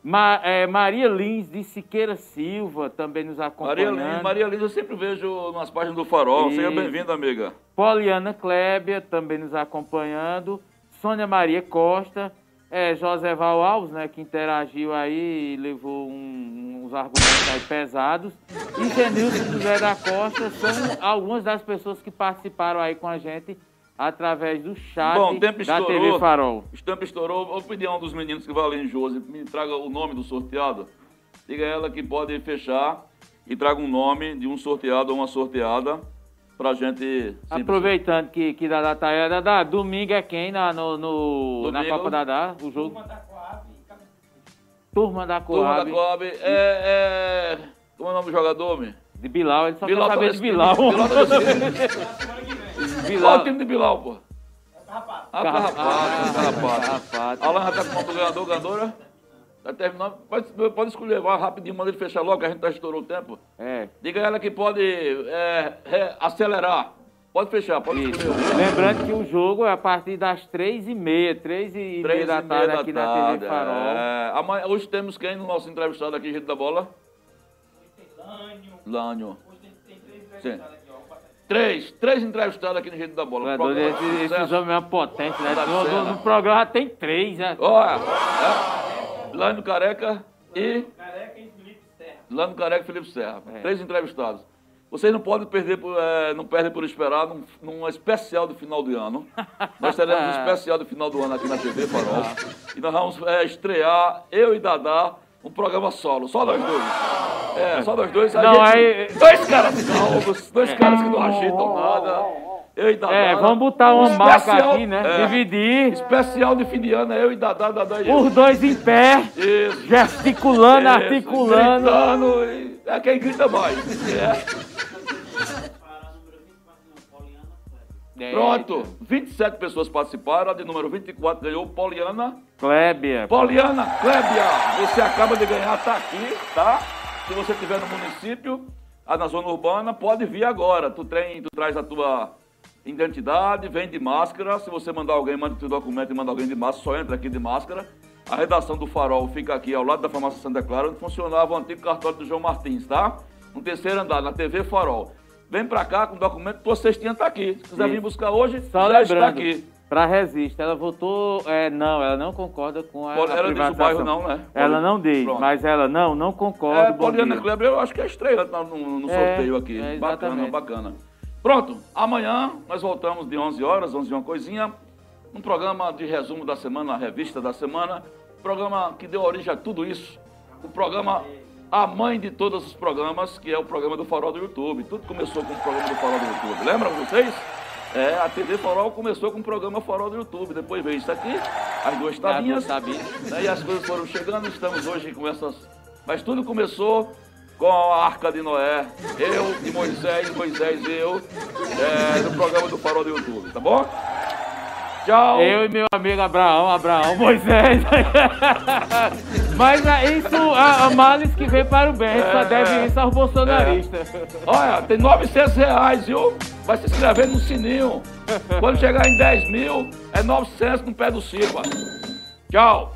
Ma- é, Maria Lins de Siqueira Silva também nos Maria acompanhando. Lins, Maria Lins eu sempre vejo nas páginas do Farol. Seja Isso. bem-vinda, amiga. Poliana Clébia também nos acompanhando. Sônia Maria Costa. É, José Val Alves, né, que interagiu aí e levou um- uns argumentos aí pesados. E Genilson José da Costa são algumas das pessoas que participaram aí com a gente através do chat Bom, o tempo da estourou. TV Farol. O tempo estourou. Vou pedir a um dos meninos que vai ali em Josi, me traga o nome do sorteado. Diga a ela que pode fechar e traga um nome de um sorteado ou uma sorteada pra gente. Aproveitando que, que Dadá tá aí, Dadá, domingo é quem na, no, no- na. Copa Dadá? O jogo? Turma da Turma da Coab. Coab. É, é. Como é o nome do jogador, me? De Bilal, ele só Bilal quer saber de tá- Bilal. Bilal tá Qual Bilal. o time de Bilal, pô? Ah, Carrapato, Carrapato. Carrapato. Alan já tá com o ganhador, ganhadora. Tá terminando. Pode, pode escolher, vai rapidinho, manda ele fechar logo, que a gente já estourou o tempo. É. Diga a ela que pode é, acelerar. Pode fechar, pode Isso. escolher. Lembrando que o jogo é a partir das três e meia, três e meia Três da e meia tarde da aqui na tarde. TV Farol. É, amanhã, hoje temos quem no nosso entrevistado aqui, gente da bola? Lânio. Sim. Três, três entrevistados aqui no Jeito da Bola. É Programa esse, esse homem é uma potência, né? Tá No, no- certo. no programa tem três, né? Olha, é, Lânio Careca e... Lânio Careca e Felipe Serra. É. Três entrevistados. Vocês não podem perder, por, é, não perdem por esperar num, num especial do final do ano. Nós teremos um especial do final do ano aqui na TV Farol. E nós vamos é, estrear, eu e Dadá, um programa solo. Só nós dois. É, só nós dois. A Não, gente- aí- Dois caras calvos, dois caras que não agitam nada. Eu e Dadá. É, vamos botar uma Um marca especial- aqui, né? é, Dividir. Especial de fim de ano, é eu e Dadá, Dadá e eu. Os dois em pé, Isso. gesticulando, Isso, articulando. Gritando, é quem grita mais. É. É, Pronto, 27 pessoas participaram, a de número 24 ganhou Poliana. Klebia. Poliana Clébia, você acaba de ganhar, tá aqui, tá? Se você estiver no município, ah, na zona urbana, pode vir agora. Tu, tem, tu traz a tua identidade, vem de máscara. Se você mandar alguém, manda o teu documento e manda alguém de máscara, só entra aqui de máscara. A redação do Farol fica aqui ao lado da farmácia Santa Clara, onde funcionava o antigo cartório do João Martins, tá? No terceiro andar, na TV Farol. Vem pra cá com o documento, tua cestinha tá aqui. Se quiser vir buscar hoje, Só já está aqui. pra Resiste, ela votou. É, não, ela não concorda com a. Ela a diz o privatização. bairro não, né? Ela não diz, Pronto. mas ela não, não concorda. É, Poliana. Kleber, eu acho que é estreante no, no- no É, sorteio aqui. é, bacana, bacana. Pronto, amanhã nós voltamos de 11 horas, 11 e uma coisinha, um programa de resumo da semana, a revista da semana, programa que deu origem a tudo isso, o programa A Mãe de Todos os Programas, que é o programa do Farol do YouTube. Tudo começou com o programa do Farol do YouTube. Lembram vocês? É, a TV Farol começou com o programa Farol do YouTube. Depois veio isso aqui, as duas tabinhas. né, E as coisas foram chegando, estamos hoje com essas. Mas tudo começou com a Arca de Noé, eu e Moisés, Moisés e eu, é, no programa do Farol do YouTube, tá bom? Tchau! Eu e meu amigo Abraão, Abraão, Moisés. Mas é isso, a, a males que vem para o bem, só É, deve é. isso aos bolsonaristas. Olha, tem 900 reais, viu? Vai se inscrever no sininho. Quando chegar em 10 mil, é 900 no pé do Cipa. Tchau!